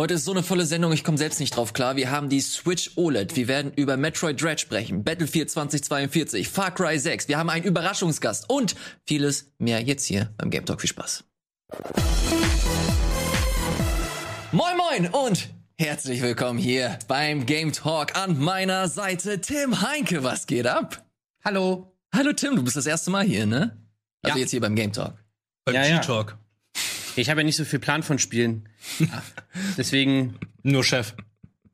Heute ist so eine volle Sendung, ich komme selbst nicht drauf klar. Wir haben die Switch OLED, wir werden über Metroid Dread sprechen, Battlefield 2042, Far Cry 6, wir haben einen Überraschungsgast und vieles mehr jetzt hier beim Game Talk. Viel Spaß. Moin moin und herzlich willkommen hier beim Game Talk an meiner Seite Tim Heinke. Was geht ab? Hallo. Hallo Tim, du bist das erste Mal hier, ne? Also Ja. jetzt hier beim Game Talk. Beim Ja, ja. G-Talk. Ich habe ja nicht so viel Plan von Spielen. Deswegen, Nur Chef.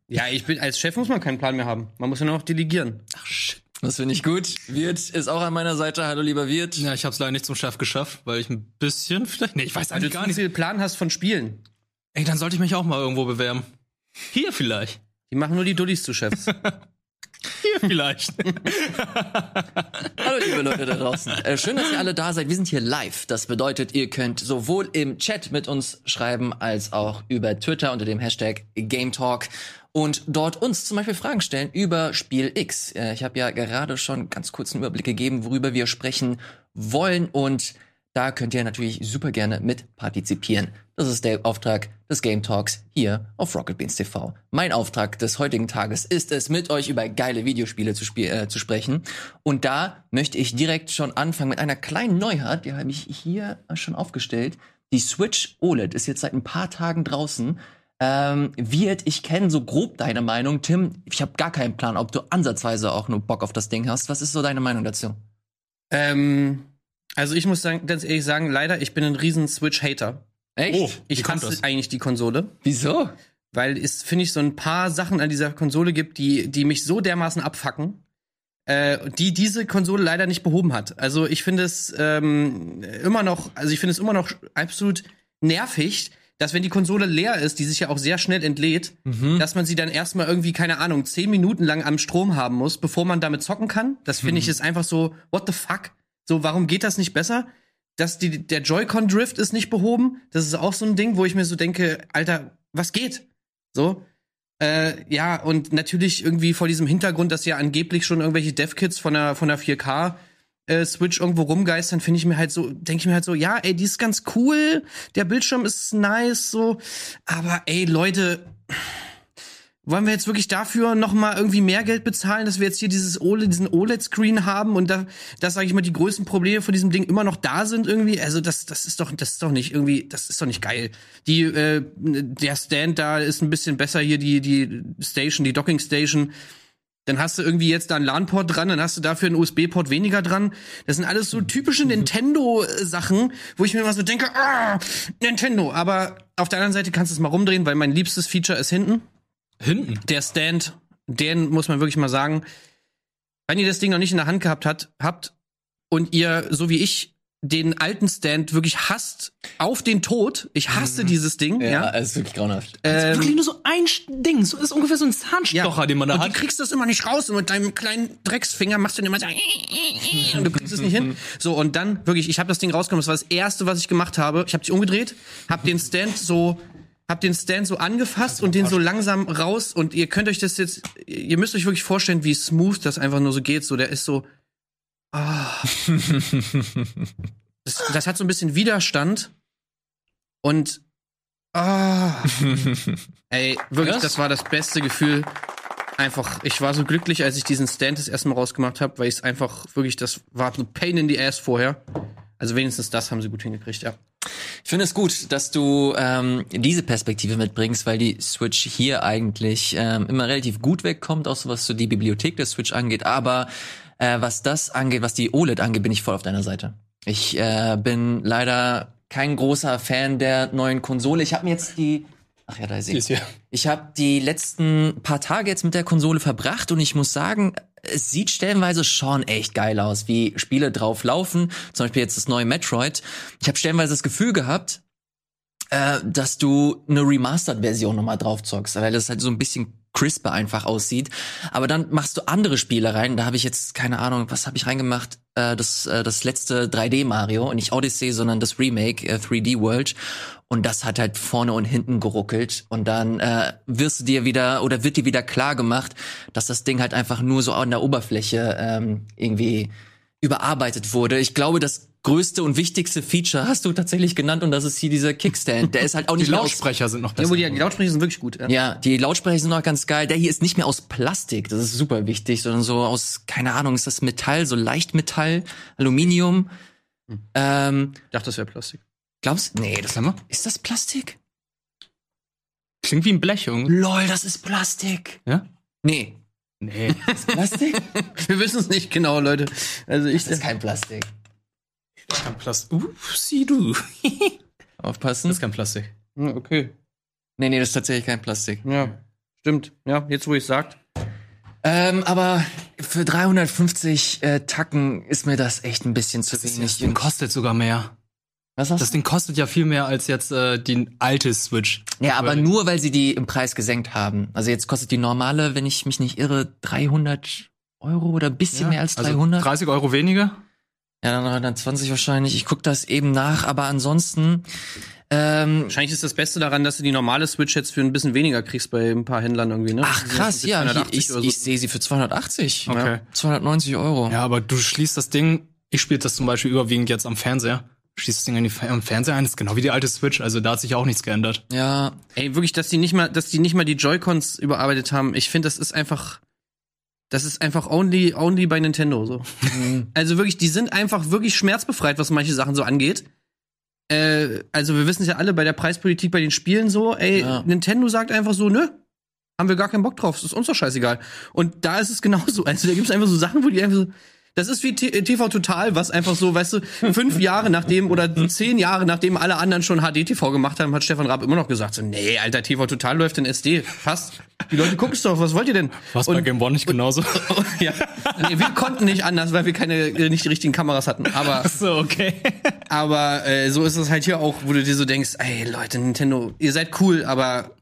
ja, ich bin als Chef muss man keinen Plan mehr haben. Man muss ja nur noch delegieren. Ach shit. Das finde ich gut. Wirt ist auch an meiner Seite. Hallo lieber Wirt. Ja, ich hab's leider nicht zum Chef geschafft, weil ich ein bisschen vielleicht. Nee, ich weiß eigentlich gar nicht. viel Plan hast von Spielen. Ey, dann sollte ich mich auch mal irgendwo bewerben. Hier vielleicht. Die machen nur die Dullis zu Chefs. Hier vielleicht. Hallo liebe Leute da draußen. Äh, schön, dass ihr alle da seid. Wir sind hier live. Das bedeutet, ihr könnt sowohl im Chat mit uns schreiben, als auch über Twitter unter dem Hashtag GameTalk und dort uns zum Beispiel Fragen stellen über Spiel X. Äh, ich habe ja gerade schon ganz kurz einen Überblick gegeben, worüber wir sprechen wollen und da könnt ihr natürlich super gerne mit partizipieren. Das ist der Auftrag des Game Talks hier auf Rocket Beans TV. Mein Auftrag des heutigen Tages ist es, mit euch über geile Videospiele zu, spiel äh, zu sprechen. Und da möchte ich direkt schon anfangen mit einer kleinen Neuheit. Die habe ich hier schon aufgestellt. Die Switch OLED ist jetzt seit ein paar Tagen draußen. Ähm, wird, ich kenne so grob deine Meinung. Tim, ich habe gar keinen Plan, ob du ansatzweise auch nur Bock auf das Ding hast. Was ist so deine Meinung dazu? ähm, also ich muss sagen, ganz ehrlich sagen, leider, ich bin ein riesen Switch-Hater. Echt? Oh. Ich hasse das? eigentlich die Konsole. Wieso? weil es, finde ich, so ein paar Sachen an dieser Konsole gibt, die, die mich so dermaßen abfacken, äh, die diese Konsole leider nicht behoben hat. Also ich finde es ähm, immer noch, also ich finde es immer noch absolut nervig, dass wenn die Konsole leer ist, die sich ja auch sehr schnell entlädt, dass man sie dann erstmal irgendwie, keine Ahnung, zehn Minuten lang am Strom haben muss, bevor man damit zocken kann. Das finde ich ist einfach so, what the fuck? So, warum geht das nicht besser? Dass die, der Joy-Con-Drift ist nicht behoben. Das ist auch so ein Ding, wo ich mir so denke, Alter, was geht? So. Äh, ja, und natürlich irgendwie vor diesem Hintergrund, dass ja angeblich schon irgendwelche Dev-Kits von der, von der 4K äh, Switch irgendwo rumgeistern, finde ich mir halt so, denke ich mir halt so, ja, ey, die ist ganz cool, der Bildschirm ist nice, so, aber ey, Leute, wollen wir jetzt wirklich dafür noch mal irgendwie mehr Geld bezahlen, dass wir jetzt hier dieses OLED, diesen OLED-Screen haben und da, dass, sage ich mal, die größten Probleme von diesem Ding immer noch da sind irgendwie? Also das, das ist doch, das ist doch nicht irgendwie, das ist doch nicht geil. Die, äh, der Stand da ist ein bisschen besser hier, die, die Station, die Docking Station. Dann hast du irgendwie jetzt da einen LAN-Port dran, dann hast du dafür einen USB-Port weniger dran. Das sind alles so typische Nintendo-Sachen, wo ich mir immer so denke, ah, Nintendo. Aber auf der anderen Seite kannst du es mal rumdrehen, weil mein liebstes Feature ist hinten Hinten. der Stand, den muss man wirklich mal sagen, wenn ihr das Ding noch nicht in der Hand gehabt hat, habt und ihr, so wie ich, den alten Stand wirklich hasst auf den Tod, ich hasse dieses Ding, ja. es ist wirklich grauenhaft. Ähm, Wirklich nur so ein Ding. So ist ungefähr so ein Zahnstocher, den man da und hat. du kriegst das immer nicht raus und mit deinem kleinen Drecksfinger machst du den immer so und du kriegst es nicht hin. So und dann wirklich, ich habe das Ding rausgenommen, das war das erste, was ich gemacht habe. Ich habe dich umgedreht, habe den Stand so hab den Stand so angefasst und den so langsam raus und ihr könnt euch das jetzt ihr müsst euch wirklich vorstellen, wie smooth das einfach nur so geht, so der ist so ah. das, das hat so ein bisschen Widerstand und ah. Ey, wirklich, das war das beste Gefühl. Einfach, ich war so glücklich, als ich diesen Stand das erste Mal rausgemacht habe, weil ich es einfach wirklich, das war so Pain in the Ass vorher. Also wenigstens das haben sie gut hingekriegt, ja. Ich finde es gut, dass du ähm, diese Perspektive mitbringst, weil die Switch hier eigentlich ähm, immer relativ gut wegkommt, auch so was so die Bibliothek der Switch angeht. Aber äh, was das angeht, was die OLED angeht, bin ich voll auf deiner Seite. Ich äh, bin leider kein großer Fan der neuen Konsole. Ich habe mir jetzt die Ach ja, da ist sie. ist. Ich habe die letzten paar Tage jetzt mit der Konsole verbracht und ich muss sagen, es sieht stellenweise schon echt geil aus, wie Spiele drauf laufen. Zum Beispiel jetzt das neue Metroid. Ich habe stellenweise das Gefühl gehabt, äh, dass du eine Remastered-Version nochmal drauf zockst, weil das halt so ein bisschen crisper einfach aussieht. Aber dann machst du andere Spiele rein. Da habe ich jetzt keine Ahnung, was habe ich reingemacht? Äh, das äh, das letzte 3D Mario und nicht Odyssey, sondern das Remake äh, 3D World. Und das hat halt vorne und hinten geruckelt. Und dann äh, wirst du dir wieder oder wird dir wieder klar gemacht, dass das Ding halt einfach nur so an der Oberfläche ähm, irgendwie überarbeitet wurde. Ich glaube, das größte und wichtigste Feature hast du tatsächlich genannt und das ist hier dieser Kickstand. Der ist halt auch Die nicht aus Lautsprecher sind noch Ja, besser. wo die, die Lautsprecher sind wirklich gut. Ja. ja, die Lautsprecher sind auch ganz geil. Der hier ist nicht mehr aus Plastik, das ist super wichtig, sondern so aus, keine Ahnung, ist das Metall, so Leichtmetall, Aluminium. Ähm, Ich dachte, das wäre Plastik. glaubst Nee, das Sag mal. ist das Plastik? Klingt wie ein Blech irgendwie. Lol, das ist Plastik. Ja? Nee, Nee. ist Plastik? Wir wissen es nicht genau, Leute. Also ich das ist kein Plastik. kein Plastik. Uh, sieh du. Aufpassen. Das ist kein Plastik. Hm, okay. nee, nee, das ist tatsächlich kein Plastik. Ja, stimmt. Ja, jetzt wo ich sagt. Ähm, aber für 350 äh, Tacken ist mir das echt ein bisschen zu wenig. Das Ding kostet sogar mehr. Was hast Das Ding kostet ja viel mehr als jetzt äh, die alte Switch. Ja, aber nur weil sie die im Preis gesenkt haben. Also jetzt kostet die normale, wenn ich mich nicht irre, 300 Euro oder ein bisschen mehr als 300. Also 30 Euro weniger? ja, dann 320 wahrscheinlich. Ich guck das eben nach, aber ansonsten ähm, Wahrscheinlich ist das Beste daran, dass du die normale Switch jetzt für ein bisschen weniger kriegst bei ein paar Händlern irgendwie, ne? ach Die sind krass, für ja, hier, 280 ich, oder so. ich sehe sie für 280. Okay. 290 Euro. Ja, aber du schließt das Ding, ich spiele das zum Beispiel überwiegend jetzt am Fernseher. Schließt das Ding an die, am Fernseher ein, das ist genau wie die alte Switch, also da hat sich auch nichts geändert. Ja, Ey, wirklich, dass die nicht mal, dass die nicht mal die Joy-Cons überarbeitet haben. Ich finde, das ist einfach, das ist einfach only, only bei Nintendo so. also wirklich, die sind einfach wirklich schmerzbefreit, was manche Sachen so angeht. Äh, also wir wissen es ja alle bei der Preispolitik bei den Spielen so. Ey, Ja. Nintendo sagt einfach so, nö, haben wir gar keinen Bock drauf. Das ist uns doch scheißegal. Und da ist es genauso. Also da gibt es einfach so Sachen, wo die einfach so. Das ist wie TV Total, was einfach so, weißt du, fünf Jahre nachdem oder zehn Jahre nachdem alle anderen schon HD-TV gemacht haben, hat Stefan Raab immer noch gesagt, so, nee, Alter, TV Total läuft in SD. Passt. Die Leute gucken es doch, was wollt ihr denn? Was bei Game One nicht genauso? ja. Nee, wir konnten nicht anders, weil wir keine, äh, nicht die richtigen Kameras hatten. Aber, so, okay. aber äh, so ist es halt hier auch, wo du dir so denkst, ey Leute, Nintendo, ihr seid cool, aber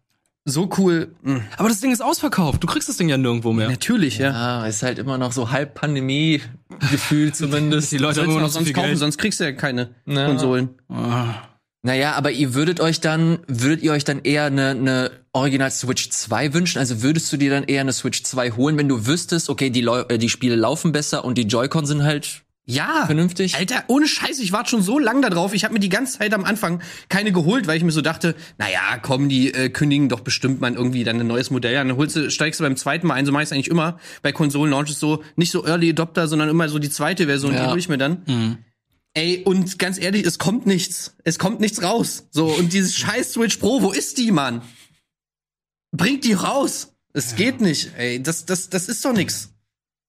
so cool, mh, Aber das Ding ist ausverkauft. Du kriegst das Ding ja nirgendwo mehr. natürlich, ja. ah, ist halt immer noch so halb Pandemie-Gefühl zumindest. Die Leute haben immer noch auch so sonst viel kaufen, Geld. sonst kriegst du ja keine Ja. Konsolen. Ah. Naja, aber ihr würdet euch dann, würdet ihr euch dann eher eine, eine Original Switch 2 wünschen? Also würdest du dir dann eher eine Switch 2 holen, wenn du wüsstest, okay, die, Leu äh, die Spiele laufen besser und die Joy-Con sind halt Ja. vernünftig? Alter, ohne Scheiß, ich warte schon so lang da drauf. Ich habe mir die ganze Zeit am Anfang keine geholt, weil ich mir so dachte, naja, komm, die äh, kündigen doch bestimmt mal irgendwie dann ein neues Modell an. Dann holst du, steigst du beim zweiten Mal ein, so mach ich's eigentlich immer bei Konsolen-Launches so, nicht so Early Adopter, sondern immer so die zweite Version, Ja. die hol ich mir dann. Ey, und ganz ehrlich, es kommt nichts. Es kommt nichts raus. So, und dieses scheiß Switch Pro, wo ist die, Mann? Bringt die raus. Es geht nicht, ey. Das, das, das ist doch nix.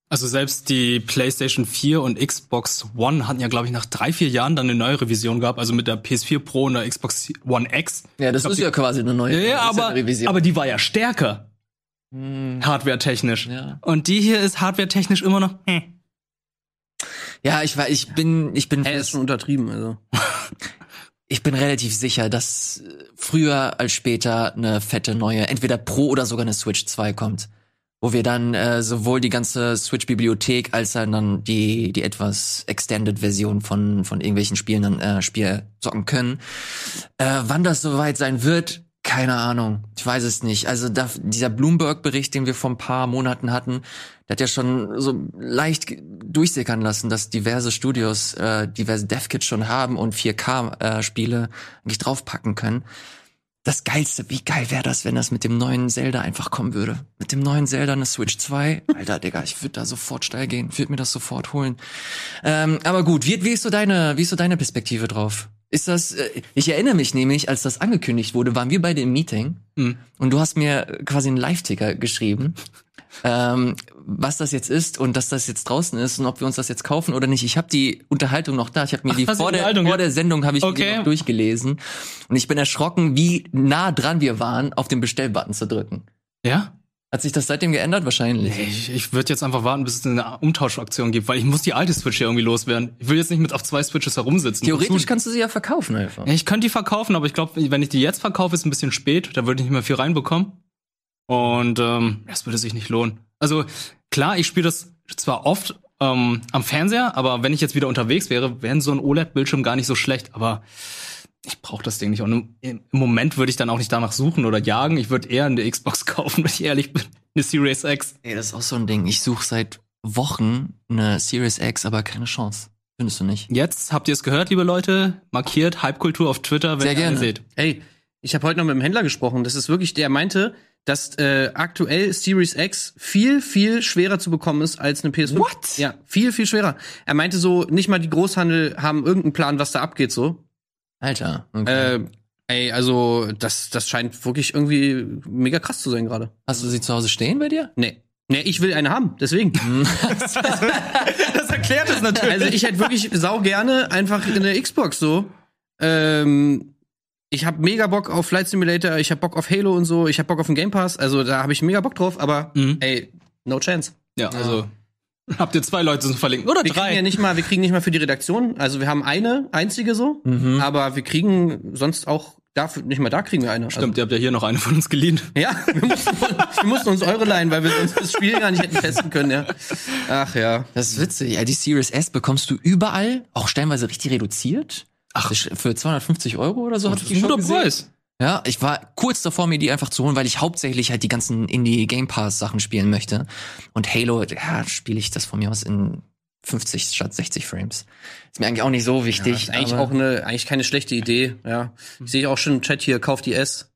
Also selbst die PlayStation 4 und Xbox One hatten ja, glaube ich, nach drei, vier Jahren dann eine neue Revision gehabt, also mit der PS4 Pro und der Xbox One X. ja, das glaub, ist ja quasi eine neue Ja, aber, eine Revision. aber die war ja stärker, Hm, hardware-technisch. Ja. Und die hier ist hardware-technisch immer noch. Hm. ja, ich war, ich bin, ich bin, Ey, ist schon untertrieben, also. ich bin relativ sicher, dass früher als später eine fette neue, entweder Pro oder sogar eine Switch 2 kommt. Wo wir dann äh, sowohl die ganze Switch-Bibliothek als dann die, die etwas Extended-Version von, von irgendwelchen Spielen dann äh, Spiel zocken können. Äh, wann das soweit sein wird, keine Ahnung. Ich weiß es nicht. Also da, dieser Bloomberg-Bericht, den wir vor ein paar Monaten hatten, der hat ja schon so leicht durchsickern lassen, dass diverse Studios äh, diverse Dev-Kits schon haben und 4K-Spiele äh, eigentlich draufpacken können. Das Geilste, wie geil wäre das, wenn das mit dem neuen Zelda einfach kommen würde. Mit dem neuen Zelda eine Switch 2. Alter, Digga, ich würde da sofort steil gehen, würde mir das sofort holen. Ähm, aber gut, wie, wie ist so deine, wie ist so deine Perspektive drauf? Ist das, äh, ich erinnere mich nämlich, als das angekündigt wurde, waren wir beide im Meeting Hm. und du hast mir quasi einen Live-Ticker geschrieben, ähm, was das jetzt ist und dass das jetzt draußen ist und ob wir uns das jetzt kaufen oder nicht. Ich habe die Unterhaltung noch da. Ich habe mir die vor der, Unterhaltung, vor der Sendung habe ich mir Okay. noch durchgelesen und ich bin erschrocken, wie nah dran wir waren, auf den Bestellbutton zu drücken. Ja? Hat sich das seitdem geändert? Wahrscheinlich. Ich, ich würde jetzt einfach warten, bis es eine Umtauschaktion gibt, weil ich muss die alte Switch hier irgendwie loswerden. Ich will jetzt nicht mit auf zwei Switches herumsitzen. Theoretisch Wozu? kannst du sie ja verkaufen einfach. Ich könnte die verkaufen, aber ich glaube, wenn ich die jetzt verkaufe, ist ein bisschen spät. Da würde ich nicht mehr viel reinbekommen. Und ähm, das würde sich nicht lohnen. Also klar, ich spiele das zwar oft ähm, am Fernseher, aber wenn ich jetzt wieder unterwegs wäre, wäre so ein OLED-Bildschirm gar nicht so schlecht. Aber ich brauche das Ding nicht. Und im, im Moment würde ich dann auch nicht danach suchen oder jagen. Ich würde eher eine Xbox kaufen, wenn ich ehrlich bin. Eine Series X. Ey, das ist auch so ein Ding. Ich suche seit Wochen eine Series X, aber keine Chance. Findest du nicht? Jetzt habt ihr es gehört, liebe Leute. Markiert Hypekultur auf Twitter, wenn Sehr ihr gerne. seht. Ey, ich habe heute noch mit dem Händler gesprochen. Das ist wirklich, der meinte, dass äh, aktuell Series X viel, viel schwerer zu bekommen ist als eine PS5. What? Ja, viel, viel schwerer. Er meinte so, nicht mal die Großhandel haben irgendeinen Plan, was da abgeht so. Alter. Okay. Äh, ey, also das, das scheint wirklich irgendwie mega krass zu sein gerade. Hast du sie zu Hause stehen bei dir? Nee. Nee, ich will eine haben, deswegen. Das erklärt es natürlich. Also ich hätte wirklich sau gerne einfach eine Xbox so. Ähm, ich habe mega Bock auf Flight Simulator, ich habe Bock auf Halo und so, ich habe Bock auf den Game Pass, also da habe ich mega Bock drauf, aber Mhm. ey, no chance. ja, also habt ihr zwei Leute zum Verlinken oder Wir drei? kriegen ja nicht mal, wir kriegen nicht mal für die Redaktion, also wir haben eine einzige so, Mhm. aber wir kriegen sonst auch dafür nicht mal da kriegen wir eine. Stimmt, ihr habt ja hier noch eine von uns geliehen. Also, ja, wir mussten, wir mussten uns eure leihen, weil wir sonst das Spiel gar nicht hätten testen können, ja. Ach ja. Das ist witzig. Ja, die Series S bekommst du überall, auch stellenweise richtig reduziert. Ach, für 250 Euro oder so. hab ich die schon gesehen. Preis. Ja, ich war kurz davor, mir die einfach zu holen, weil ich hauptsächlich halt die ganzen Indie Game Pass Sachen spielen möchte. Und Halo, ja, spiele ich das von mir aus in 50 statt 60 Frames. Ist mir eigentlich auch nicht so Ja, wichtig. ist eigentlich aber- auch eine, eigentlich keine schlechte Idee, ja. Ich sehe auch schon im Chat hier, kauft die S.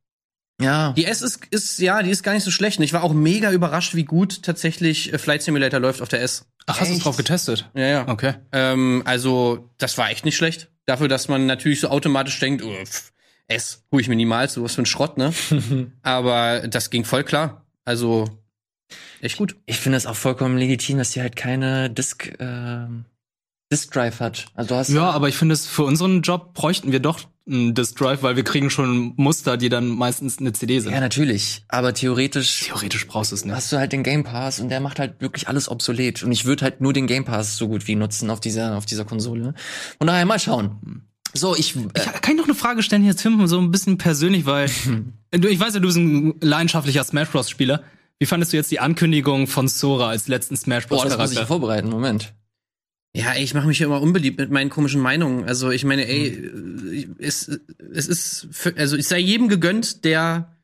ja. Die S ist, ist, ja, die ist gar nicht so schlecht. Und ich war auch mega überrascht, wie gut tatsächlich äh, Flight Simulator läuft auf der S. Ach, hast du Echt? drauf getestet? Ja, ja. Okay. Ähm, also, das war echt nicht schlecht. Dafür, dass man natürlich so automatisch denkt, oh, pff, S, hol ich mir niemals, sowas für ein Schrott, ne? Aber das ging voll klar. Also, echt gut. Ich finde es auch vollkommen legitim, dass die halt keine Disk, ähm, Disk Drive hat. Also du hast Ja, aber ich finde es für unseren Job bräuchten wir doch Disk Drive, weil wir kriegen schon Muster, die dann meistens eine CD sind. ja natürlich. Aber theoretisch Theoretisch brauchst du es nicht. hast du halt den Game Pass und der macht halt wirklich alles obsolet. Und ich würde halt nur den Game Pass so gut wie nutzen auf dieser, auf dieser Konsole. Von daher mal schauen. So, ich, äh, Ich kann ich noch eine Frage stellen hier, Tim, so ein bisschen persönlich, weil du, ich weiß ja, du bist ein leidenschaftlicher Smash Bros. Spieler. Wie fandest du jetzt die Ankündigung von Sora als letzten Smash Bros. boah, das muss ich Charakter? vorbereiten. Moment. Ja, ey, ich mache mich ja immer unbeliebt mit meinen komischen Meinungen. Also ich meine, ey, Hm. äh, es, es ist, für, also es sei jedem gegönnt, der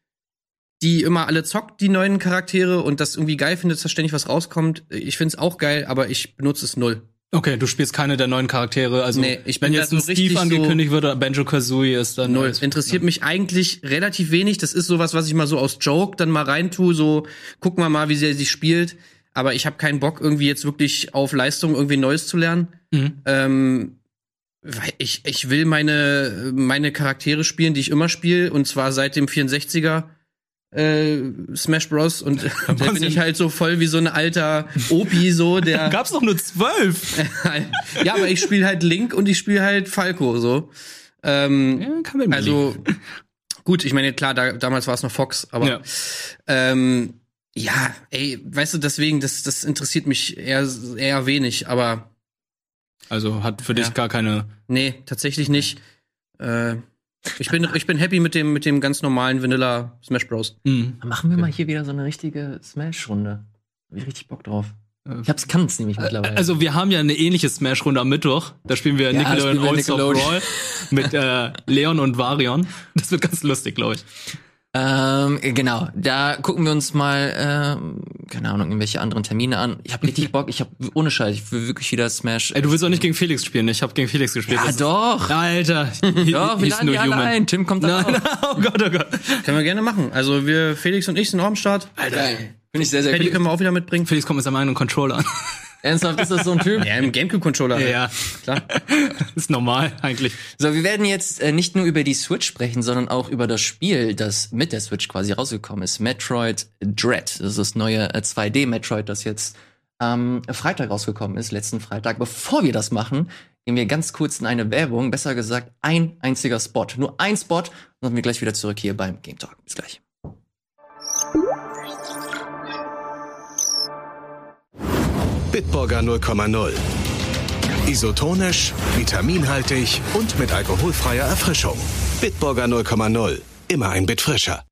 die immer alle zockt, die neuen Charaktere und das irgendwie geil findet, dass ständig was rauskommt. Ich find's auch geil, aber ich benutze es null. Okay, du spielst keine der neuen Charaktere. Also Nee, ich bin wenn jetzt so ein Steve so- angekündigt wird oder Banjo Kazooie ist, dann Null. ist- Interessiert mich eigentlich relativ wenig. Das ist sowas, was ich mal so aus Joke dann mal reintue, so gucken wir mal, wie sie sich spielt. Aber ich habe keinen Bock, irgendwie jetzt wirklich auf Leistung irgendwie Neues zu lernen. Mhm. Ähm, weil ich, ich will meine, meine Charaktere spielen, die ich immer spiele, und zwar seit dem 64er äh, Smash Bros. Und da bin ich halt so voll wie so ein alter Opi, so, der. Gab's doch nur zwölf. ja, aber ich spiele halt Link und ich spiele halt Falco, so. Ähm, ja, kann man also, gut, ich meine, klar, da, damals war es noch Fox, aber Ja. ähm, ja, ey, weißt du, deswegen, das, das interessiert mich eher, eher wenig, aber Also hat für dich Ja. gar keine. nee, tatsächlich nicht. Äh, ich bin, ich bin happy mit dem, mit dem ganz normalen Vanilla Smash Bros. Mhm. Machen wir mal hier wieder so eine richtige Smash-Runde. Hab ich richtig Bock drauf. Ich hab's, kann's nämlich mittlerweile. Also wir haben ja eine ähnliche Smash-Runde am Mittwoch. Da spielen wir Ja, Nickelodeon Nickelodeon. Brawl mit äh, Leon und Varion. Das wird ganz lustig, glaube ich. Ähm, genau, da gucken wir uns mal, ähm, keine Ahnung, irgendwelche anderen Termine an. Ich habe richtig Bock, ich habe ohne Scheiß, ich will wirklich wieder Smash. Ey, du willst auch nicht gegen Felix spielen. Ich habe gegen Felix gespielt. ja, Das ist- doch. Alter. Doch, wir laden die alle ein. Tim kommt dann Nein, auch. oh Gott, oh Gott. Können wir gerne machen. Also wir, Felix und ich sind auch am Start. Geil. Bin ich sehr, sehr cool. können wir auch wieder mitbringen. Felix kommt mit seinem eigenen Controller an. Ernsthaft, ist das so ein Typ? Ja, im Gamecube-Controller. halt. ja, Klar. ist normal eigentlich. So, wir werden jetzt äh, nicht nur über die Switch sprechen, sondern auch über das Spiel, das mit der Switch quasi rausgekommen ist. Metroid Dread. Das ist das neue äh, 2D-Metroid, das jetzt am Freitag rausgekommen ist, letzten Freitag. Bevor wir das machen, gehen wir ganz kurz in eine Werbung. Besser gesagt, ein einziger Spot. Nur ein Spot. Und dann sind wir gleich wieder zurück hier beim Game Talk. Bis gleich. Bitburger 0,0. Isotonisch, vitaminhaltig und mit alkoholfreier Erfrischung. Bitburger 0,0. Immer ein Bit frischer.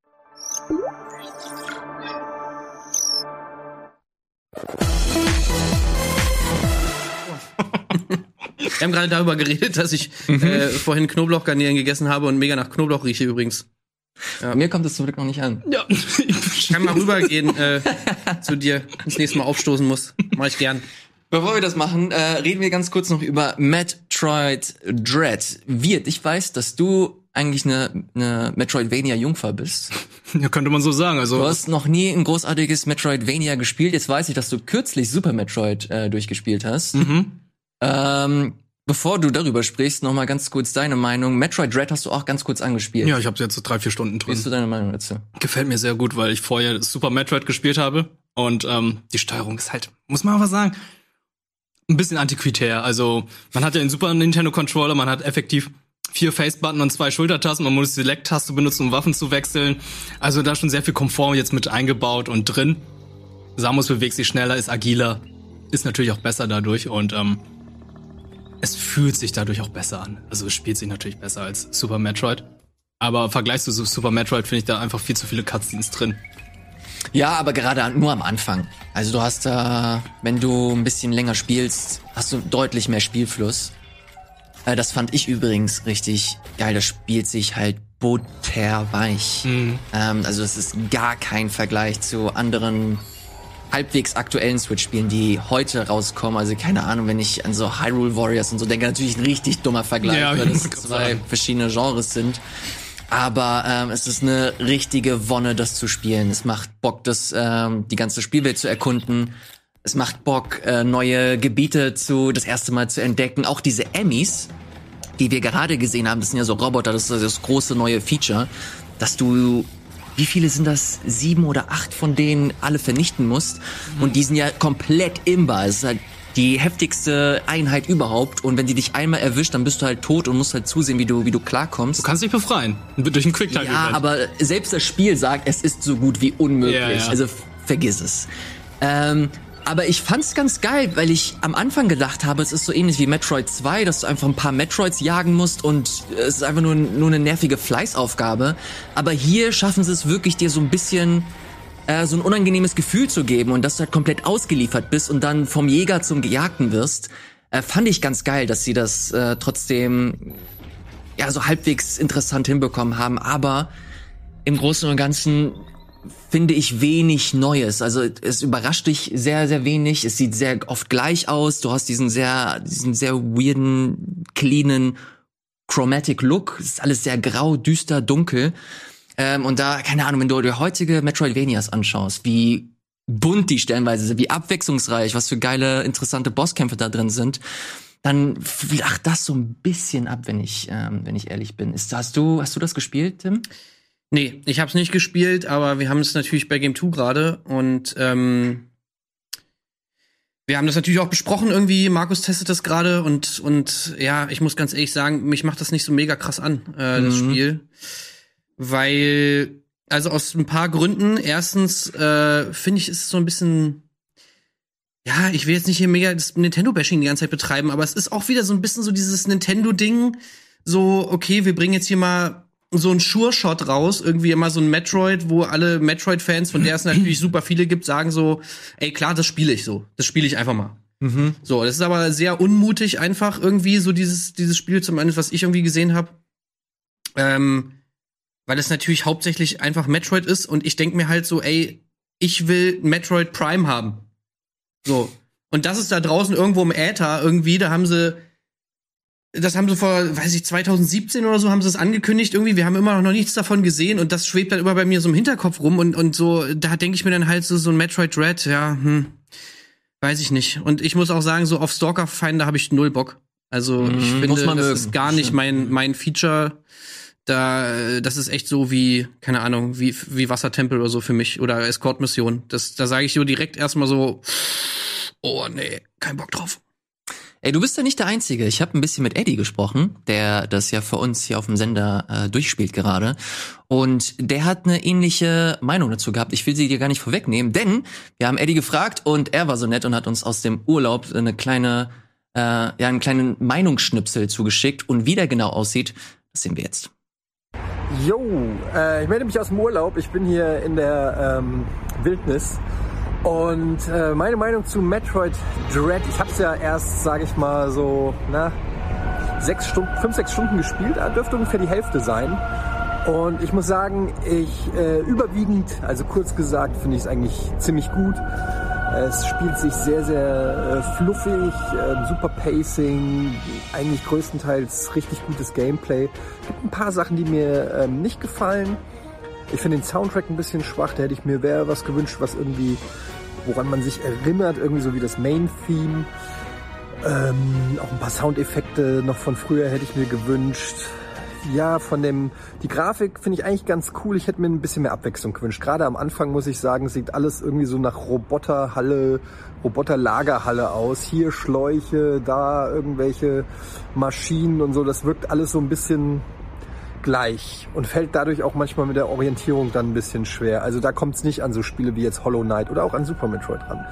Wir haben gerade darüber geredet, dass ich äh, vorhin Knoblauchgarnelen gegessen habe und mega nach Knoblauch rieche übrigens. Mir kommt es zum Glück noch nicht an. Ja. Ich kann mal rübergehen äh, zu dir, wenn ich das nächste Mal aufstoßen muss. Mach ich gern. Bevor wir das machen, äh, reden wir ganz kurz noch über Metroid Dread. Wirt, ich weiß, dass du eigentlich eine, eine Metroidvania-Jungfer bist. ja, könnte man so sagen. Du Also, hast noch nie ein großartiges Metroidvania gespielt. Jetzt weiß ich, dass du kürzlich Super Metroid äh, durchgespielt hast. mhm. Ähm, bevor du darüber sprichst, noch mal ganz kurz deine Meinung. Metroid Dread hast du auch ganz kurz angespielt. ja, ich habe jetzt so drei, vier Stunden Wie ist drin. du deine Meinung dazu? Gefällt mir sehr gut, weil ich vorher Super Metroid gespielt habe. Und ähm, die Steuerung ist halt, muss man aber sagen, ein bisschen antiquitär. Also, man hat ja den Super Nintendo Controller, man hat effektiv vier Face-Button und zwei Schultertasten. Man muss die Select-Taste benutzen, um Waffen zu wechseln. Also da schon sehr viel Komfort jetzt mit eingebaut und drin. Samus bewegt sich schneller, ist agiler, ist natürlich auch besser dadurch und ähm, es fühlt sich dadurch auch besser an. Also es spielt sich natürlich besser als Super Metroid. Aber im Vergleich zu Super Metroid finde ich da einfach viel zu viele Cutscenes drin. Ja, aber gerade nur am Anfang. Also du hast da, wenn du ein bisschen länger spielst, hast du deutlich mehr Spielfluss. Äh, das fand ich übrigens richtig geil. Das spielt sich halt butterweich. Ähm, also das ist gar kein Vergleich zu anderen halbwegs aktuellen Switch-Spielen, die heute rauskommen. Also keine Ahnung, wenn ich an so Hyrule Warriors und so denke, natürlich ein richtig dummer Vergleich, Ja, weil das zwei sagen. verschiedene Genres sind. Aber ähm, es ist eine richtige Wonne, das zu spielen. Es macht Bock, das, ähm, die ganze Spielwelt zu erkunden. Es macht Bock, äh, neue Gebiete zu das erste Mal zu entdecken. Auch diese Emmys, die wir gerade gesehen haben, das sind ja so Roboter, das ist das große neue Feature, dass du wie viele sind das? Sieben oder acht von denen alle vernichten musst. Und die sind ja komplett imbar. Es ist halt die heftigste Einheit überhaupt. Und wenn die dich einmal erwischt, dann bist du halt tot und musst halt zusehen, wie du, wie du klarkommst. Du kannst dich befreien. Durch einen Quicktime Ja, aber selbst das Spiel sagt, es ist so gut wie unmöglich. Ja, ja. Also vergiss es. Ähm, aber ich fand's ganz geil, weil ich am Anfang gedacht habe, es ist so ähnlich wie Metroid 2, dass du einfach ein paar Metroids jagen musst und es ist einfach nur, nur eine nervige Fleißaufgabe. Aber hier schaffen sie es wirklich, dir so ein bisschen äh, so ein unangenehmes Gefühl zu geben und dass du halt komplett ausgeliefert bist und dann vom Jäger zum Gejagten wirst. Äh, fand ich ganz geil, dass sie das äh, trotzdem ja so halbwegs interessant hinbekommen haben, aber im Großen und Ganzen finde ich wenig Neues. Also es überrascht dich sehr, sehr wenig. Es sieht sehr oft gleich aus. Du hast diesen sehr, diesen sehr weirden, cleanen Chromatic Look. Es ist alles sehr grau, düster, dunkel. Ähm, und da, keine Ahnung, wenn du dir heutige Metroidvanias anschaust, wie bunt die stellenweise sind, wie abwechslungsreich, was für geile, interessante Bosskämpfe da drin sind, dann flacht das so ein bisschen ab, wenn ich, ähm, wenn ich ehrlich bin. Ist, hast du, hast du das gespielt, Tim? Nee, ich habe es nicht gespielt, aber wir haben es natürlich bei Game 2 gerade und ähm, wir haben das natürlich auch besprochen irgendwie. Markus testet das gerade und und ja, ich muss ganz ehrlich sagen, mich macht das nicht so mega krass an äh, das Mhm. Spiel, weil also aus ein paar Gründen. Erstens äh, finde ich ist es so ein bisschen ja, ich will jetzt nicht hier mega das Nintendo-Bashing die ganze Zeit betreiben, aber es ist auch wieder so ein bisschen so dieses Nintendo-Ding. So, okay, wir bringen jetzt hier mal so ein Sure-Shot raus, irgendwie immer so ein Metroid, wo alle Metroid-Fans, von der es natürlich super viele gibt, sagen so, ey, klar, das spiele ich so. Das spiele ich einfach mal. So, das ist aber sehr unmutig einfach irgendwie, so dieses, dieses Spiel, zumindest was ich irgendwie gesehen habe. Ähm, weil es natürlich hauptsächlich einfach Metroid ist und ich denk mir halt so, ey, ich will Metroid Prime haben. So. Und das ist da draußen irgendwo im Äther irgendwie, da haben sie, das haben sie vor, weiß ich, 2017 oder so haben sie es angekündigt irgendwie. Wir haben immer noch nichts davon gesehen und das schwebt dann immer bei mir so im Hinterkopf rum und, und so, da denke ich mir dann halt so, so ein Metroid Dread, ja, hm, weiß ich nicht. Und ich muss auch sagen, so auf Stalker Feinde habe ich null Bock. Also ich Mhm, finde, muss man das mögen. ist gar nicht mein, mein Feature. Da, das ist echt so wie, keine Ahnung, wie, wie Wassertempel oder so für mich oder Escort-Mission. Das, da sage ich so direkt erstmal so, oh nee, kein Bock drauf. Ey, du bist ja nicht der Einzige. Ich habe ein bisschen mit Eddie gesprochen, der das ja für uns hier auf dem Sender äh, durchspielt gerade. Und der hat eine ähnliche Meinung dazu gehabt. Ich will sie dir gar nicht vorwegnehmen, denn wir haben Eddie gefragt und er war so nett und hat uns aus dem Urlaub eine kleine, äh, ja, einen kleinen Meinungsschnipsel zugeschickt. Und wie der genau aussieht, das sehen wir jetzt. Jo, äh, ich melde mich aus dem Urlaub. Ich bin hier in der ähm, Wildnis. Und äh, meine Meinung zu Metroid Dread, ich habe es ja erst, sage ich mal, so na, sechs Stunden, fünf, sechs Stunden gespielt, äh, dürfte ungefähr die Hälfte sein. Und ich muss sagen, ich äh, überwiegend, also kurz gesagt, finde ich es eigentlich ziemlich gut. Es spielt sich sehr, sehr äh, fluffig, äh, super Pacing, eigentlich größtenteils richtig gutes Gameplay. Es gibt ein paar Sachen, die mir ähm, nicht gefallen. Ich finde den Soundtrack ein bisschen schwach, da hätte ich mir wäre was gewünscht, was irgendwie, woran man sich erinnert, irgendwie so wie das Main-Theme. Ähm, auch ein paar Soundeffekte noch von früher hätte ich mir gewünscht. Ja, von dem, die Grafik finde ich eigentlich ganz cool. Ich hätte mir ein bisschen mehr Abwechslung gewünscht. Gerade am Anfang muss ich sagen, sieht alles irgendwie so nach Roboterhalle, Roboterlagerhalle aus. Hier Schläuche, da irgendwelche Maschinen und so. Das wirkt alles so ein bisschen gleich und fällt dadurch auch manchmal mit der Orientierung dann ein bisschen schwer. Also da kommt es nicht an so Spiele wie jetzt Hollow Knight oder auch an Super Metroid ran.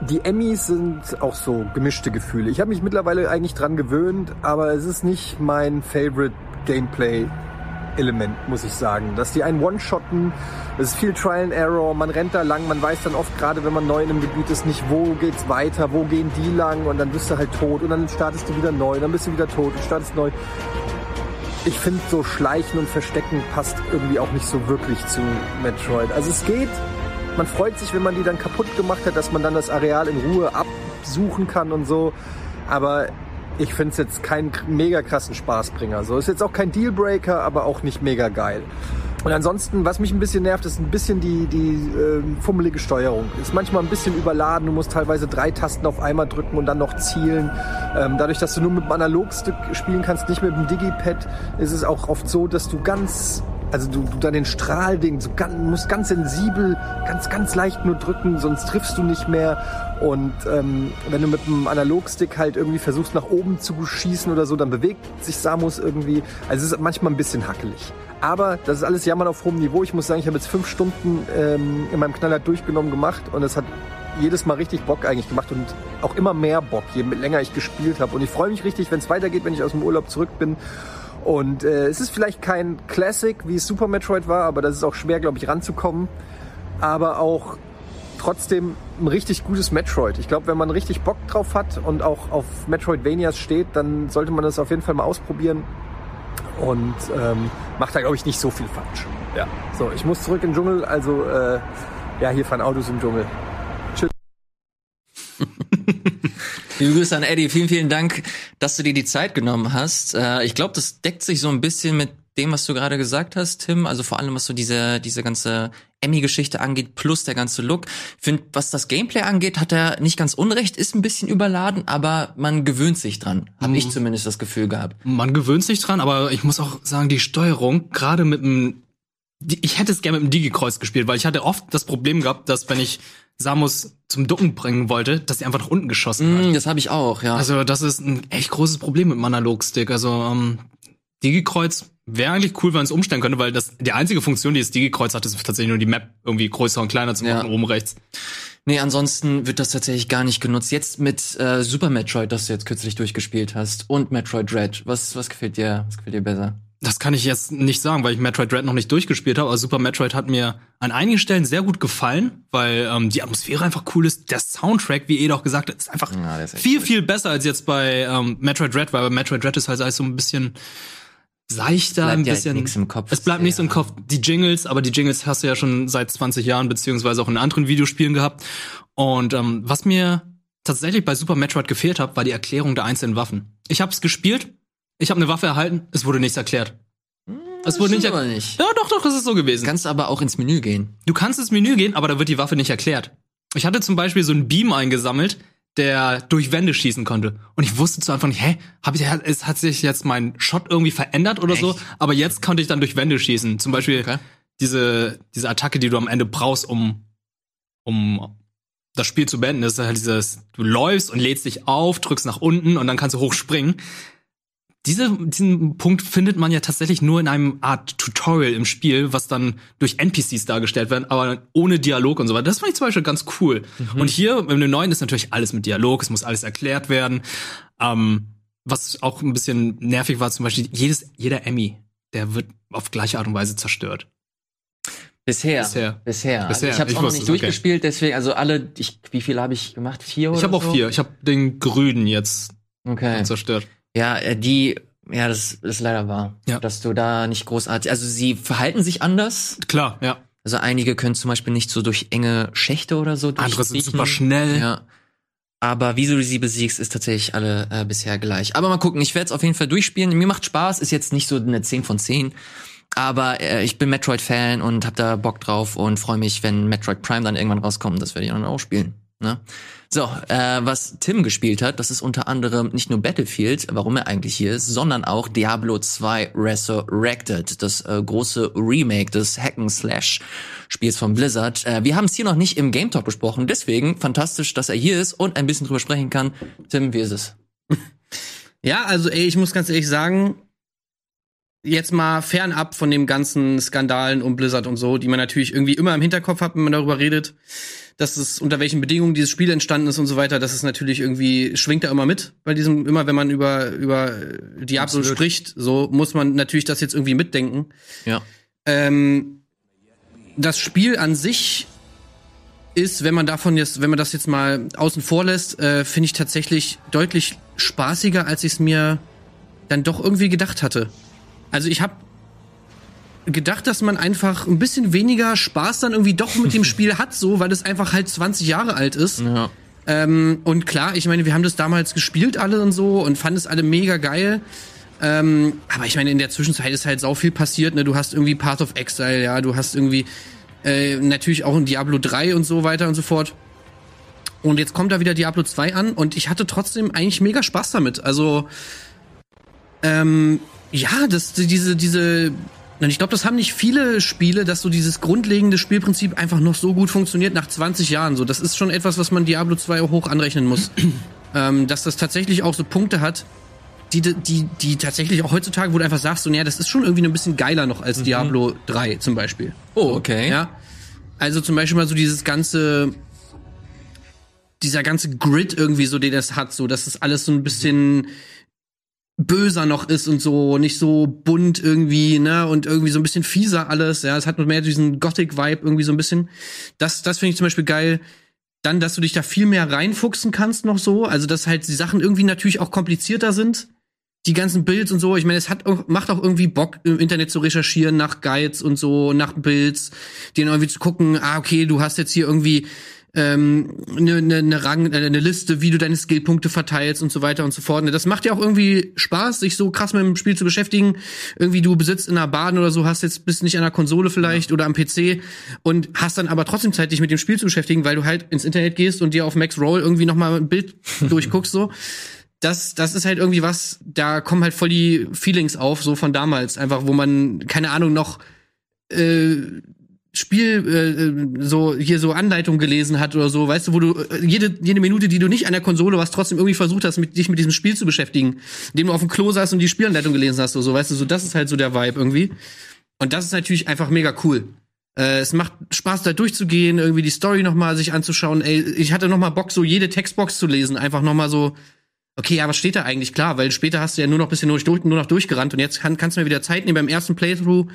Die Emmys sind auch so gemischte Gefühle. Ich habe mich mittlerweile eigentlich dran gewöhnt, aber es ist nicht mein Favorite Gameplay Element, muss ich sagen. Dass die einen One-Shotten, es ist viel Trial and Error, man rennt da lang, man weiß dann oft gerade, wenn man neu in einem Gebiet ist, nicht, wo geht's weiter, wo gehen die lang und dann bist du halt tot und dann startest du wieder neu, dann bist du wieder tot und startest neu. Ich finde so Schleichen und Verstecken passt irgendwie auch nicht so wirklich zu Metroid. Also es geht, man freut sich, wenn man die dann kaputt gemacht hat, dass man dann das Areal in Ruhe absuchen kann und so. Aber ich finde es jetzt keinen mega krassen Spaßbringer. So ist jetzt auch kein Dealbreaker, aber auch nicht mega geil. Und ansonsten, was mich ein bisschen nervt, ist ein bisschen die, die äh, fummelige Steuerung. Ist manchmal ein bisschen überladen. Du musst teilweise drei Tasten auf einmal drücken und dann noch zielen. Ähm, dadurch, dass du nur mit dem Analogstick spielen kannst, nicht mit dem Digipad, ist es auch oft so, dass du ganz also du, du dann den Strahlding, so ganz, musst ganz sensibel, ganz, ganz leicht nur drücken, sonst triffst du nicht mehr. Und ähm, wenn du mit dem Analogstick halt irgendwie versuchst nach oben zu schießen oder so, dann bewegt sich Samus irgendwie. Also es ist manchmal ein bisschen hackelig. Aber das ist alles Jammern auf hohem Niveau. Ich muss sagen, ich habe jetzt fünf Stunden ähm, in meinem Knaller durchgenommen gemacht und es hat jedes Mal richtig Bock eigentlich gemacht und auch immer mehr Bock, je länger ich gespielt habe. Und ich freue mich richtig, wenn es weitergeht, wenn ich aus dem Urlaub zurück bin und äh, es ist vielleicht kein Classic, wie es Super Metroid war, aber das ist auch schwer, glaube ich, ranzukommen. Aber auch trotzdem ein richtig gutes Metroid. Ich glaube, wenn man richtig Bock drauf hat und auch auf Metroidvanias steht, dann sollte man das auf jeden Fall mal ausprobieren. Und ähm, macht da, glaube ich, nicht so viel falsch. Ja. So, ich muss zurück in den Dschungel. Also, äh, ja, hier fahren Autos im Dschungel. Liebe Grüße an Eddie, vielen, vielen Dank, dass du dir die Zeit genommen hast. Äh, ich glaube, das deckt sich so ein bisschen mit dem, was du gerade gesagt hast, Tim. Also vor allem, was so diese, diese ganze Emmy-Geschichte angeht, plus der ganze Look. Ich finde, was das Gameplay angeht, hat er nicht ganz unrecht, ist ein bisschen überladen, aber man gewöhnt sich dran. Habe Mhm. ich zumindest das Gefühl gehabt. Man gewöhnt sich dran, aber ich muss auch sagen, die Steuerung, gerade mit dem, ich hätte es gerne mit dem Digi-Kreuz gespielt, weil ich hatte oft das Problem gehabt, dass wenn ich Samus zum Ducken bringen wollte, dass sie einfach nach unten geschossen hat. Mm, das habe ich auch, ja. Also das ist ein echt großes Problem mit dem Analogstick. Also ähm, Digi-Kreuz wäre eigentlich cool, wenn man es umstellen könnte, weil das die einzige Funktion, die das Digi-Kreuz hat, ist tatsächlich nur die Map irgendwie größer und kleiner zu Ja. machen, oben rechts. Nee, ansonsten wird das tatsächlich gar nicht genutzt. Jetzt mit äh, Super Metroid, das du jetzt kürzlich durchgespielt hast, und Metroid Dread. Was, was gefällt dir? Was gefällt dir besser? Das kann ich jetzt nicht sagen, weil ich Metroid Dread noch nicht durchgespielt habe, aber Super Metroid hat mir an einigen Stellen sehr gut gefallen, weil ähm, die Atmosphäre einfach cool ist. Der Soundtrack, wie Ed auch gesagt hat, ist einfach Ja, ist viel, gut. viel besser als jetzt bei ähm, Metroid Dread, weil bei Metroid Dread ist halt alles so ein bisschen seichter, Bleibt ein halt bisschen. nix im Kopf. Es bleibt nichts Ja. im Kopf. Die Jingles, aber die Jingles hast du ja schon seit 20 Jahren, beziehungsweise auch in anderen Videospielen gehabt. Und ähm, was mir tatsächlich bei Super Metroid gefehlt hat, war die Erklärung der einzelnen Waffen. Ich habe es gespielt, ich habe eine Waffe erhalten, es wurde nichts erklärt. Es wurde nicht, aber nicht. Ja, doch, doch, das ist so gewesen. Kannst aber auch ins Menü gehen. Du kannst ins Menü gehen, aber da wird die Waffe nicht erklärt. Ich hatte zum Beispiel so einen Beam eingesammelt, der durch Wände schießen konnte. Und ich wusste zu Anfang nicht, hä, hab ich, es hat sich jetzt mein Shot irgendwie verändert oder so? Echt? Aber jetzt konnte ich dann durch Wände schießen. Zum Beispiel Okay. diese, diese Attacke, die du am Ende brauchst, um, um das Spiel zu beenden. Das ist halt dieses, du läufst und lädst dich auf, drückst nach unten und dann kannst du hochspringen. Diese, diesen Punkt findet man ja tatsächlich nur in einem Art Tutorial im Spiel, was dann durch NPCs dargestellt werden, aber ohne Dialog und so weiter. Das fand ich zum Beispiel ganz cool. Und hier im neuen ist natürlich alles mit Dialog, es muss alles erklärt werden. Ähm, was auch ein bisschen nervig war, zum Beispiel jedes, jeder Emmy, der wird auf gleiche Art und Weise zerstört. Bisher. Bisher. Bisher. Also ich habe auch noch nicht es, okay. durchgespielt, deswegen, also alle, ich, wie viele habe ich gemacht? Vier oder Ich habe auch so? vier. Ich habe den grünen jetzt Okay. zerstört. Ja, äh, die, ja, das ist leider wahr. Ja. Dass du da nicht großartig, also sie verhalten sich anders. Klar, ja. Also einige können zum Beispiel nicht so durch enge Schächte oder so Andere sind durchkriechen. super schnell. Ja. Aber wie du sie besiegst, ist tatsächlich alle äh, bisher gleich. Aber mal gucken, ich werde es auf jeden Fall durchspielen. Mir macht Spaß, ist jetzt nicht so eine 10 von 10. Aber äh, ich bin Metroid-Fan und hab da Bock drauf und freue mich, wenn Metroid Prime dann irgendwann rauskommt. Das werde ich dann auch spielen. Ne? So, äh, was Tim gespielt hat, das ist unter anderem nicht nur Battlefield, warum er eigentlich hier ist, sondern auch Diablo 2 Resurrected, das äh, große Remake des Hack-and-Slash-Spiels von Blizzard. Äh, wir haben es hier noch nicht im Game Talk besprochen, deswegen fantastisch, dass er hier ist und ein bisschen drüber sprechen kann. Tim, wie ist es? Ja, also ey, ich muss ganz ehrlich sagen, jetzt mal fernab von dem ganzen Skandalen um Blizzard und so, die man natürlich irgendwie immer im Hinterkopf hat, wenn man darüber redet, dass es unter welchen Bedingungen dieses Spiel entstanden ist und so weiter, das ist natürlich irgendwie schwingt da immer mit bei diesem immer wenn man über über Diablo Absolut. spricht, so muss man natürlich das jetzt irgendwie mitdenken. Ja. Ähm, das Spiel an sich ist, wenn man davon jetzt, wenn man das jetzt mal außen vor lässt, äh, finde ich tatsächlich deutlich spaßiger, als ich es mir dann doch irgendwie gedacht hatte. Also ich habe gedacht, dass man einfach ein bisschen weniger Spaß dann irgendwie doch mit dem Spiel hat, so, weil es einfach halt 20 Jahre alt ist. Ja. Ähm, und klar, ich meine, wir haben das damals gespielt alle und so und fanden es alle mega geil. Ähm, aber ich meine, in der Zwischenzeit ist halt sau viel passiert. Ne? Du hast irgendwie Path of Exile, ja, du hast irgendwie äh, natürlich auch ein Diablo 3 und so weiter und so fort. Und jetzt kommt da wieder Diablo 2 an und ich hatte trotzdem eigentlich mega Spaß damit. Also, ähm, ja, das, diese, diese, ich glaube, das haben nicht viele Spiele, dass so dieses grundlegende Spielprinzip einfach noch so gut funktioniert nach 20 Jahren. So, das ist schon etwas, was man Diablo 2 auch hoch anrechnen muss. ähm, dass das tatsächlich auch so Punkte hat, die, die, die tatsächlich auch heutzutage, wo du einfach sagst, so, naja, das ist schon irgendwie ein bisschen geiler noch als Diablo 3 zum Beispiel. Oh, okay. Ja. Also zum Beispiel mal so dieses ganze, dieser ganze Grid irgendwie so, den das hat, so, dass das alles so ein bisschen böser noch ist und so, nicht so bunt irgendwie, ne, und irgendwie so ein bisschen fieser alles, ja, es hat noch mehr diesen Gothic-Vibe irgendwie so ein bisschen. Das, das finde ich zum Beispiel geil. Dann, dass du dich da viel mehr reinfuchsen kannst noch so, also dass halt die Sachen irgendwie natürlich auch komplizierter sind. Die ganzen Builds und so, ich meine, es hat auch, macht auch irgendwie Bock, im Internet zu recherchieren nach Guides und so, nach Builds, denen irgendwie zu gucken, ah, okay, du hast jetzt hier irgendwie ähm, eine, eine, eine Rang, äh, eine Liste, wie du deine Skillpunkte verteilst und so weiter und so fort. Das macht ja auch irgendwie Spaß, sich so krass mit dem Spiel zu beschäftigen. Irgendwie du besitzt in einer Bahn oder so, hast jetzt bist nicht an der Konsole vielleicht oder am PC und hast dann aber trotzdem Zeit, dich mit dem Spiel zu beschäftigen, weil du halt ins Internet gehst und dir auf Max Roll irgendwie noch mal ein Bild durchguckst so. Das, das ist halt irgendwie was, da kommen halt voll die Feelings auf, so von damals, einfach, wo man, keine Ahnung, noch äh, Spiel, äh, so hier so Anleitung gelesen hat oder so, weißt du, wo du äh, jede, jede Minute, die du nicht an der Konsole warst, trotzdem irgendwie versucht hast, mit, dich mit diesem Spiel zu beschäftigen, indem du auf dem Klo saßt und die Spielanleitung gelesen hast oder so, weißt du, so das ist halt so der Vibe irgendwie. Und das ist natürlich einfach mega cool. Äh, es macht Spaß, da durchzugehen, irgendwie die Story noch mal sich anzuschauen. Ey, ich hatte noch mal Bock, so jede Textbox zu lesen, einfach noch mal so. Okay, ja, was steht da eigentlich? Klar, weil später hast du ja nur noch bisschen durch, nur noch durchgerannt und jetzt kann, kannst du mir wieder Zeit nehmen beim ersten Playthrough.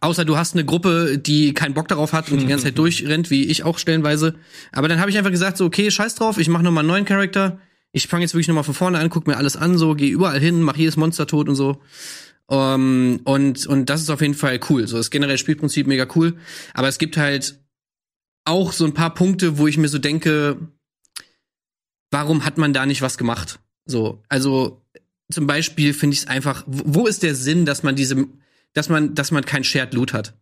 Außer du hast eine Gruppe, die keinen Bock darauf hat und die ganze Zeit durchrennt, wie ich auch stellenweise. Aber dann habe ich einfach gesagt, so, okay, scheiß drauf, ich mache nochmal einen neuen Charakter. Ich fange jetzt wirklich nochmal von vorne an, guck mir alles an, so, gehe überall hin, mach jedes Monster tot und so. Um, und, und das ist auf jeden Fall cool. So, das generelle Spielprinzip mega cool. Aber es gibt halt auch so ein paar Punkte, wo ich mir so denke, warum hat man da nicht was gemacht? So, also zum Beispiel finde ich es einfach, wo wo ist der Sinn, dass man diese, dass man, dass man kein Shared Loot hat?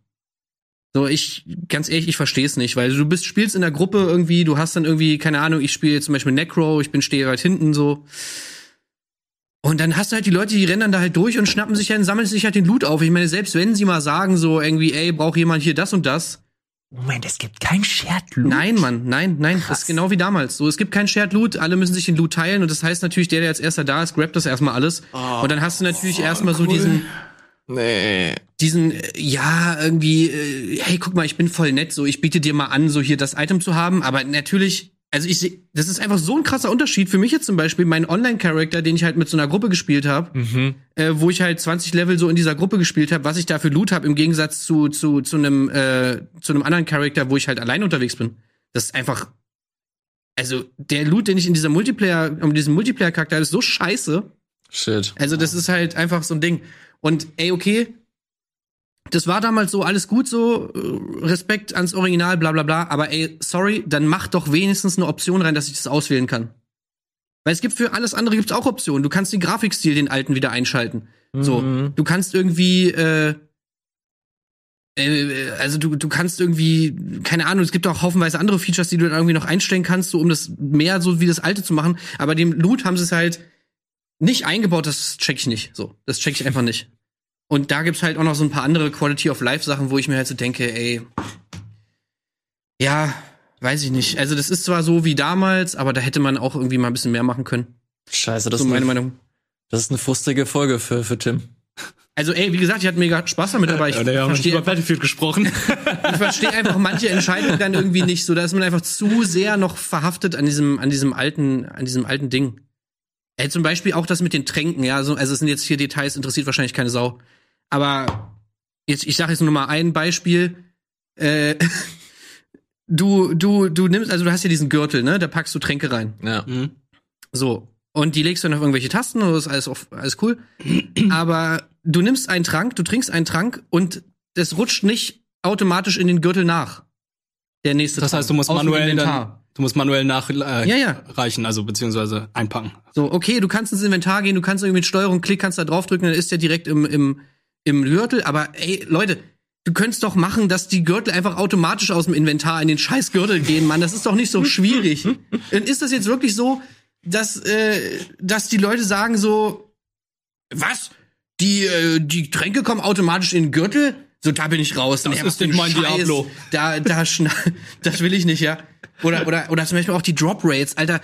So, ich, ganz ehrlich, ich verstehe es nicht, weil du bist, spielst in der Gruppe irgendwie, du hast dann irgendwie, keine Ahnung, ich spiele zum Beispiel Necro, ich bin stehe halt hinten so. Und dann hast du halt die Leute, die rennen dann da halt durch und schnappen sich halt, sammeln sich halt den Loot auf. Ich meine, selbst wenn sie mal sagen, so irgendwie, ey, braucht jemand hier das und das, Moment, es gibt kein Shared Loot. Nein, Mann, nein, nein. Das ist genau wie damals. So, es gibt kein Shared Loot, alle müssen sich den Loot teilen und das heißt natürlich, der, der als erster da ist, grabt das erstmal alles. und dann hast du natürlich erstmal so diesen, Nee. diesen, äh, ja, irgendwie, äh, hey, guck mal, ich bin voll nett, so, ich biete dir mal an, so hier das Item zu haben, aber natürlich, also ich sehe, das ist einfach so ein krasser Unterschied. Für mich jetzt zum Beispiel, mein Online-Charakter, den ich halt mit so einer Gruppe gespielt habe, äh, wo ich halt 20 Level so in dieser Gruppe gespielt habe, was ich da für Loot habe, im Gegensatz zu, zu, zu einem, äh, zu einem anderen Charakter, wo ich halt allein unterwegs bin. Das ist einfach, also der Loot, den ich in dieser Multiplayer, um diesen Multiplayer-Charakter habe, ist so scheiße. Shit. Also das ist halt einfach so ein Ding. Und ey, okay, das war damals so, alles gut so, äh, Respekt ans Original, bla bla bla, aber ey, sorry, dann mach doch wenigstens eine Option rein, dass ich das auswählen kann. Weil es gibt für alles andere gibt's auch Optionen. Du kannst den Grafikstil, den alten, wieder einschalten. So, du kannst irgendwie, äh, äh, also du, du kannst irgendwie, keine Ahnung, es gibt auch haufenweise andere Features, die du dann irgendwie noch einstellen kannst, so um das mehr so wie das alte zu machen. Aber dem Loot haben sie es halt nicht eingebaut, das check ich nicht. So, das check ich einfach nicht. Und da gibt's halt auch noch so ein paar andere Quality of Life Sachen, wo ich mir halt so denke, ey, ja, weiß ich nicht. Also das ist zwar so wie damals, aber da hätte man auch irgendwie mal ein bisschen mehr machen können. Scheiße, das, So ist meine eine, Meinung. das ist eine frustige Folge für, für Tim. Also ey, wie gesagt, ich hatte mega Spaß damit, aber ich Ja, haben nicht über verstehe Battlefield gesprochen. ich verstehe einfach manche Entscheidungen dann irgendwie nicht. So, da ist man einfach zu sehr noch verhaftet an diesem, an diesem alten, an diesem alten Ding. Ey, zum Beispiel auch das mit den Tränken, ja, so, also es sind jetzt hier Details, interessiert wahrscheinlich keine Sau. Aber jetzt, ich sage jetzt nur mal ein Beispiel. Äh, du, du, du nimmst, also du hast ja diesen Gürtel, ne? Da packst du Tränke rein. Ja. So. Und die legst du dann auf irgendwelche Tasten, und das ist alles, auf, alles cool. Aber du nimmst einen Trank, du trinkst einen Trank und das rutscht nicht automatisch in den Gürtel nach. Der nächste Das Trank. heißt, du musst Aus manuell Inventar. dann, du musst manuell nachreichen, äh, Ja, ja. also beziehungsweise einpacken. So, okay, du kannst ins Inventar gehen, du kannst irgendwie mit Steuerung, Klick, kannst da draufdrücken, dann ist der direkt im, im, im Gürtel. Aber ey, Leute, du könntest doch machen, dass die Gürtel einfach automatisch aus dem Inventar in den scheiß Gürtel gehen, Mann. Das ist doch nicht so schwierig. Und ist das jetzt wirklich so, dass, äh, dass die Leute sagen so, was? Die, äh, die Tränke kommen automatisch in den Gürtel? So, da bin ich raus. Das Nee, ist nicht mein Scheiß. Diablo. Da, da, das will ich nicht, ja. Oder, oder, oder zum Beispiel auch die Drop Rates, Alter.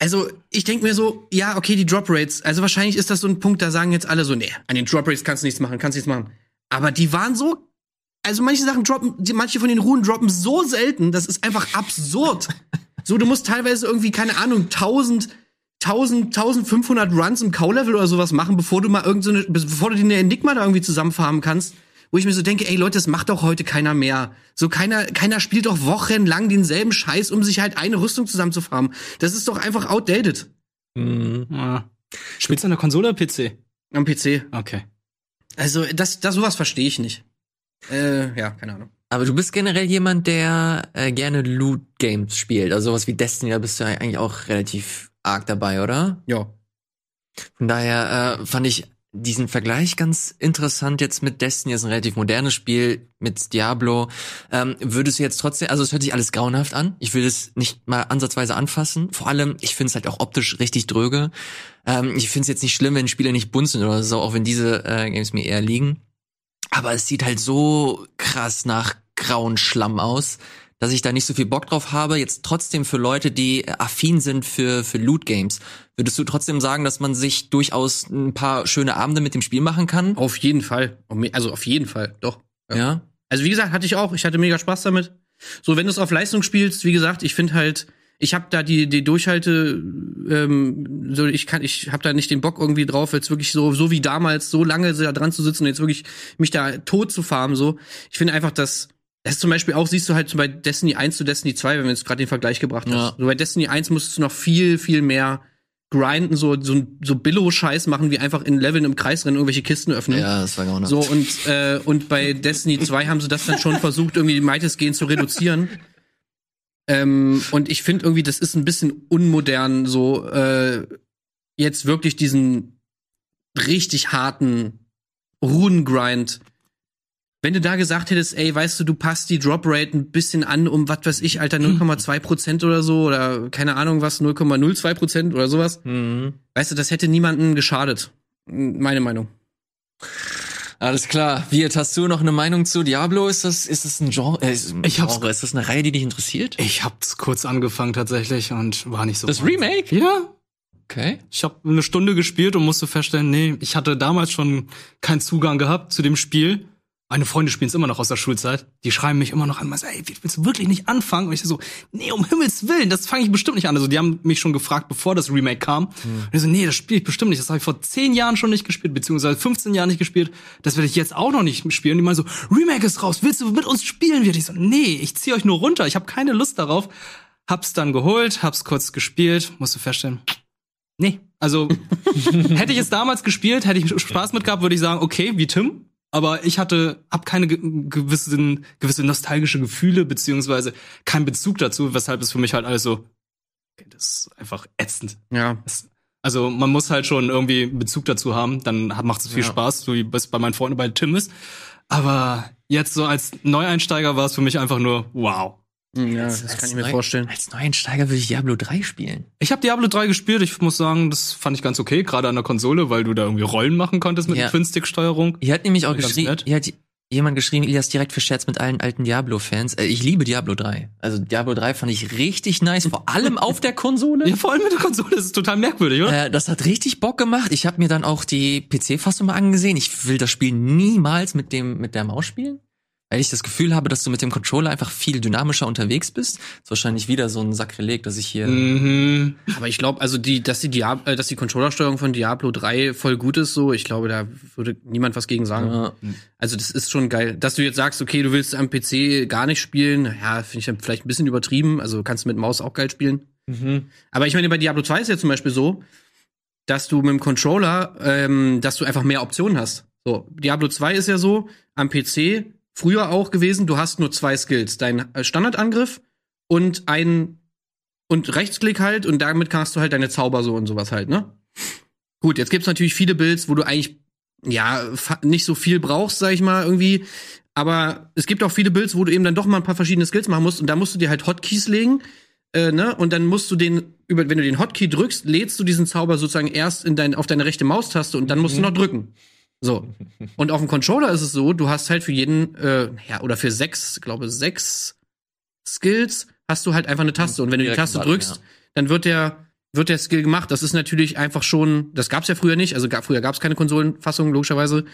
Also, ich denke mir so, ja, okay, die Drop Rates, also wahrscheinlich ist das so ein Punkt, da sagen jetzt alle so, nee, an den Drop Rates kannst du nichts machen, kannst du nichts machen. Aber die waren so, also manche Sachen droppen, die, manche von den Ruhen droppen so selten, das ist einfach absurd. so, du musst teilweise irgendwie, keine Ahnung, 1000, 1000, 1500 Runs im Cow-Level oder sowas machen, bevor du mal irgendeine, so bevor du dir eine Enigma da irgendwie zusammenfarmen kannst. Wo ich mir so denke, ey Leute, das macht doch heute keiner mehr. So keiner, keiner spielt doch wochenlang denselben Scheiß, um sich halt eine Rüstung zusammenzufarmen. Das ist doch einfach outdated. Ja. Spielst du an der Konsole oder PC? Am PC. Okay. Also, das, das sowas verstehe ich nicht. Äh, ja, keine Ahnung. Aber du bist generell jemand, der äh, gerne Loot-Games spielt. Also sowas wie Destiny, da bist du ja eigentlich auch relativ arg dabei, oder? Ja. Von daher äh, fand ich diesen Vergleich ganz interessant jetzt mit Destiny. Das ist ein relativ modernes Spiel mit Diablo. Ähm, würdest du jetzt trotzdem, also es hört sich alles grauenhaft an. Ich will es nicht mal ansatzweise anfassen. Vor allem, ich finde es halt auch optisch richtig dröge. Ähm, ich finde es jetzt nicht schlimm, wenn Spiele nicht bunt sind oder so, auch wenn diese äh, Games mir eher liegen. Aber es sieht halt so krass nach grauen Schlamm aus, dass ich da nicht so viel Bock drauf habe. Jetzt trotzdem für Leute, die äh, affin sind für, für Loot-Games. Würdest du trotzdem sagen, dass man sich durchaus ein paar schöne Abende mit dem Spiel machen kann? Auf jeden Fall. Also auf jeden Fall, doch. Ja. Also wie gesagt, hatte ich auch. Ich hatte mega Spaß damit. So, wenn du es auf Leistung spielst, wie gesagt, ich finde halt, ich habe da die die Durchhalte, ähm, so ich kann, ich habe da nicht den Bock irgendwie drauf, jetzt wirklich so so wie damals so lange da dran zu sitzen und jetzt wirklich mich da tot zu farmen. So, ich finde einfach, dass das ist zum Beispiel auch, siehst du halt bei Destiny 1 zu Destiny 2, wenn wir jetzt gerade den Vergleich gebracht hast. Ja. So bei Destiny 1 musstest du noch viel, viel mehr grinden, so, so, so Billo-Scheiß machen, wie einfach in Leveln im Kreis rennen, irgendwelche Kisten öffnen. Ja, das war grauenhaft. So, und, äh, und bei Destiny 2 haben sie das dann schon versucht, irgendwie weitestgehend zu reduzieren. Ähm, und ich finde irgendwie, das ist ein bisschen unmodern, so äh, jetzt wirklich diesen richtig harten Runengrind. Wenn du da gesagt hättest, ey, weißt du, du passt die Drop Rate ein bisschen an um, was weiß ich, Alter, 0,2 Prozent oder so, oder keine Ahnung was, 0,02 Prozent oder sowas. Mhm. Weißt du, das hätte niemanden geschadet. Meine Meinung. Alles klar. Wirt, hast du noch eine Meinung zu Diablo? Ist das, ist das ein Genre? Äh, ist, ein Ich hab's- Genre? Ist das eine Reihe, die dich interessiert? Ich hab's kurz angefangen tatsächlich und war nicht so. Das meins. Remake? Ja. Okay. Ich habe eine Stunde gespielt und musste feststellen, nee, ich hatte damals schon keinen Zugang gehabt zu dem Spiel. Meine Freunde spielen es immer noch aus der Schulzeit. Die schreiben mich immer noch an, sagen, ey, willst du wirklich nicht anfangen? Und ich so, nee, um Himmels Willen, das fange ich bestimmt nicht an. Also die haben mich schon gefragt, bevor das Remake kam. Und ich so, nee, das spiele ich bestimmt nicht. Das habe ich vor zehn Jahren schon nicht gespielt, beziehungsweise 15 Jahren nicht gespielt. Das werde ich jetzt auch noch nicht spielen. Und die meinen so, Remake ist raus, willst du mit uns spielen? Und ich so, nee, ich ziehe euch nur runter. Ich habe keine Lust darauf. Hab's dann geholt, hab's kurz gespielt, musste feststellen, Nee, also hätte ich es damals gespielt, hätte ich Spaß mit gehabt, würde ich sagen, okay, wie Tim. Aber ich hatte, hab keine ge gewissen, gewisse nostalgische Gefühle beziehungsweise keinen Bezug dazu, weshalb es für mich halt alles so, okay, das ist einfach ätzend. Ja. Das, also man muss halt schon irgendwie einen Bezug dazu haben, dann macht es viel Ja. Spaß, so wie es bei meinen Freunden bei Tim ist. Aber jetzt so als Neueinsteiger war es für mich einfach nur wow. Ja, Als- das als kann ich mir Neu- vorstellen. Als Neueinsteiger würde ich Diablo 3 spielen. Ich habe Diablo 3 gespielt, ich muss sagen, das fand ich ganz okay, gerade an der Konsole, weil du da irgendwie Rollen machen konntest mit Ja. der Twin-Stick-Steuerung. Hier hat nämlich auch geschrieben, hier hat jemand geschrieben, Elias direkt verscherzt mit allen alten Diablo-Fans. Äh, ich liebe Diablo 3. Also Diablo 3 fand ich richtig nice, vor allem auf der Konsole. Ja, vor allem mit der Konsole, das ist total merkwürdig, oder? Äh, das hat richtig Bock gemacht. Ich habe mir dann auch die PC-Fassung mal angesehen. Ich will das Spiel niemals mit dem mit der Maus spielen, weil ich das Gefühl habe, dass du mit dem Controller einfach viel dynamischer unterwegs bist. Das ist wahrscheinlich wieder so ein Sakrileg, dass ich hier Mhm. Aber ich glaube, also die, dass die Diab äh, dass die Controllersteuerung von Diablo 3 voll gut ist, so, ich glaube, da würde niemand was gegen sagen. äh, Also das ist schon geil. Dass du jetzt sagst, okay, du willst am PC gar nicht spielen, ja, finde ich dann vielleicht ein bisschen übertrieben. Also kannst du mit Maus auch geil spielen. Aber ich meine, bei Diablo 2 ist ja zum Beispiel so, dass du mit dem Controller, ähm, dass du einfach mehr Optionen hast. So, Diablo 2 ist ja so, am PC früher auch gewesen, du hast nur zwei Skills. Dein äh, Standardangriff und ein und Rechtsklick halt und damit kannst du halt deine Zauber so und sowas halt, ne? Gut, jetzt gibt's natürlich viele Builds, wo du eigentlich ja nicht so viel brauchst, sag ich mal, irgendwie. Aber es gibt auch viele Builds, wo du eben dann doch mal ein paar verschiedene Skills machen musst und da musst du dir halt Hotkeys legen, äh, ne? Und dann musst du den über, wenn du den Hotkey drückst, lädst du diesen Zauber sozusagen erst in dein, auf deine rechte Maustaste und dann musst du noch drücken. So. Und auf dem Controller ist es so, du hast halt für jeden, äh, ja, oder für sechs, glaube sechs Skills hast du halt einfach eine Taste. Und wenn du die Taste drückst, ja. dann wird der, wird der Skill gemacht. Das ist natürlich einfach schon, das gab's ja früher nicht. Also gab, früher gab's keine Konsolenfassung, logischerweise.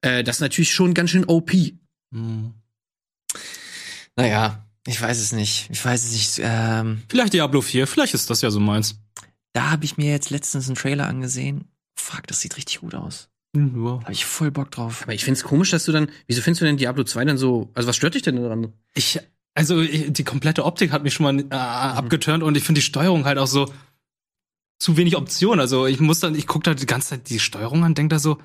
Äh, das ist natürlich schon ganz schön OP. naja, ich weiß es nicht. Ich weiß es nicht. Ähm, Vielleicht Diablo 4, vielleicht ist das ja so meins. da habe ich mir jetzt letztens einen Trailer angesehen. Fuck, das sieht richtig gut aus. Hm, wow. Habe ich voll Bock drauf. Aber ich find's komisch, dass du dann, wieso findest du denn Diablo 2 dann so, also was stört dich denn daran? Ich, also ich, die komplette Optik hat mich schon mal äh, abgeturnt und ich finde die Steuerung halt auch so zu wenig Optionen. Also ich muss dann, ich gucke da die ganze Zeit die Steuerung an, denk da so,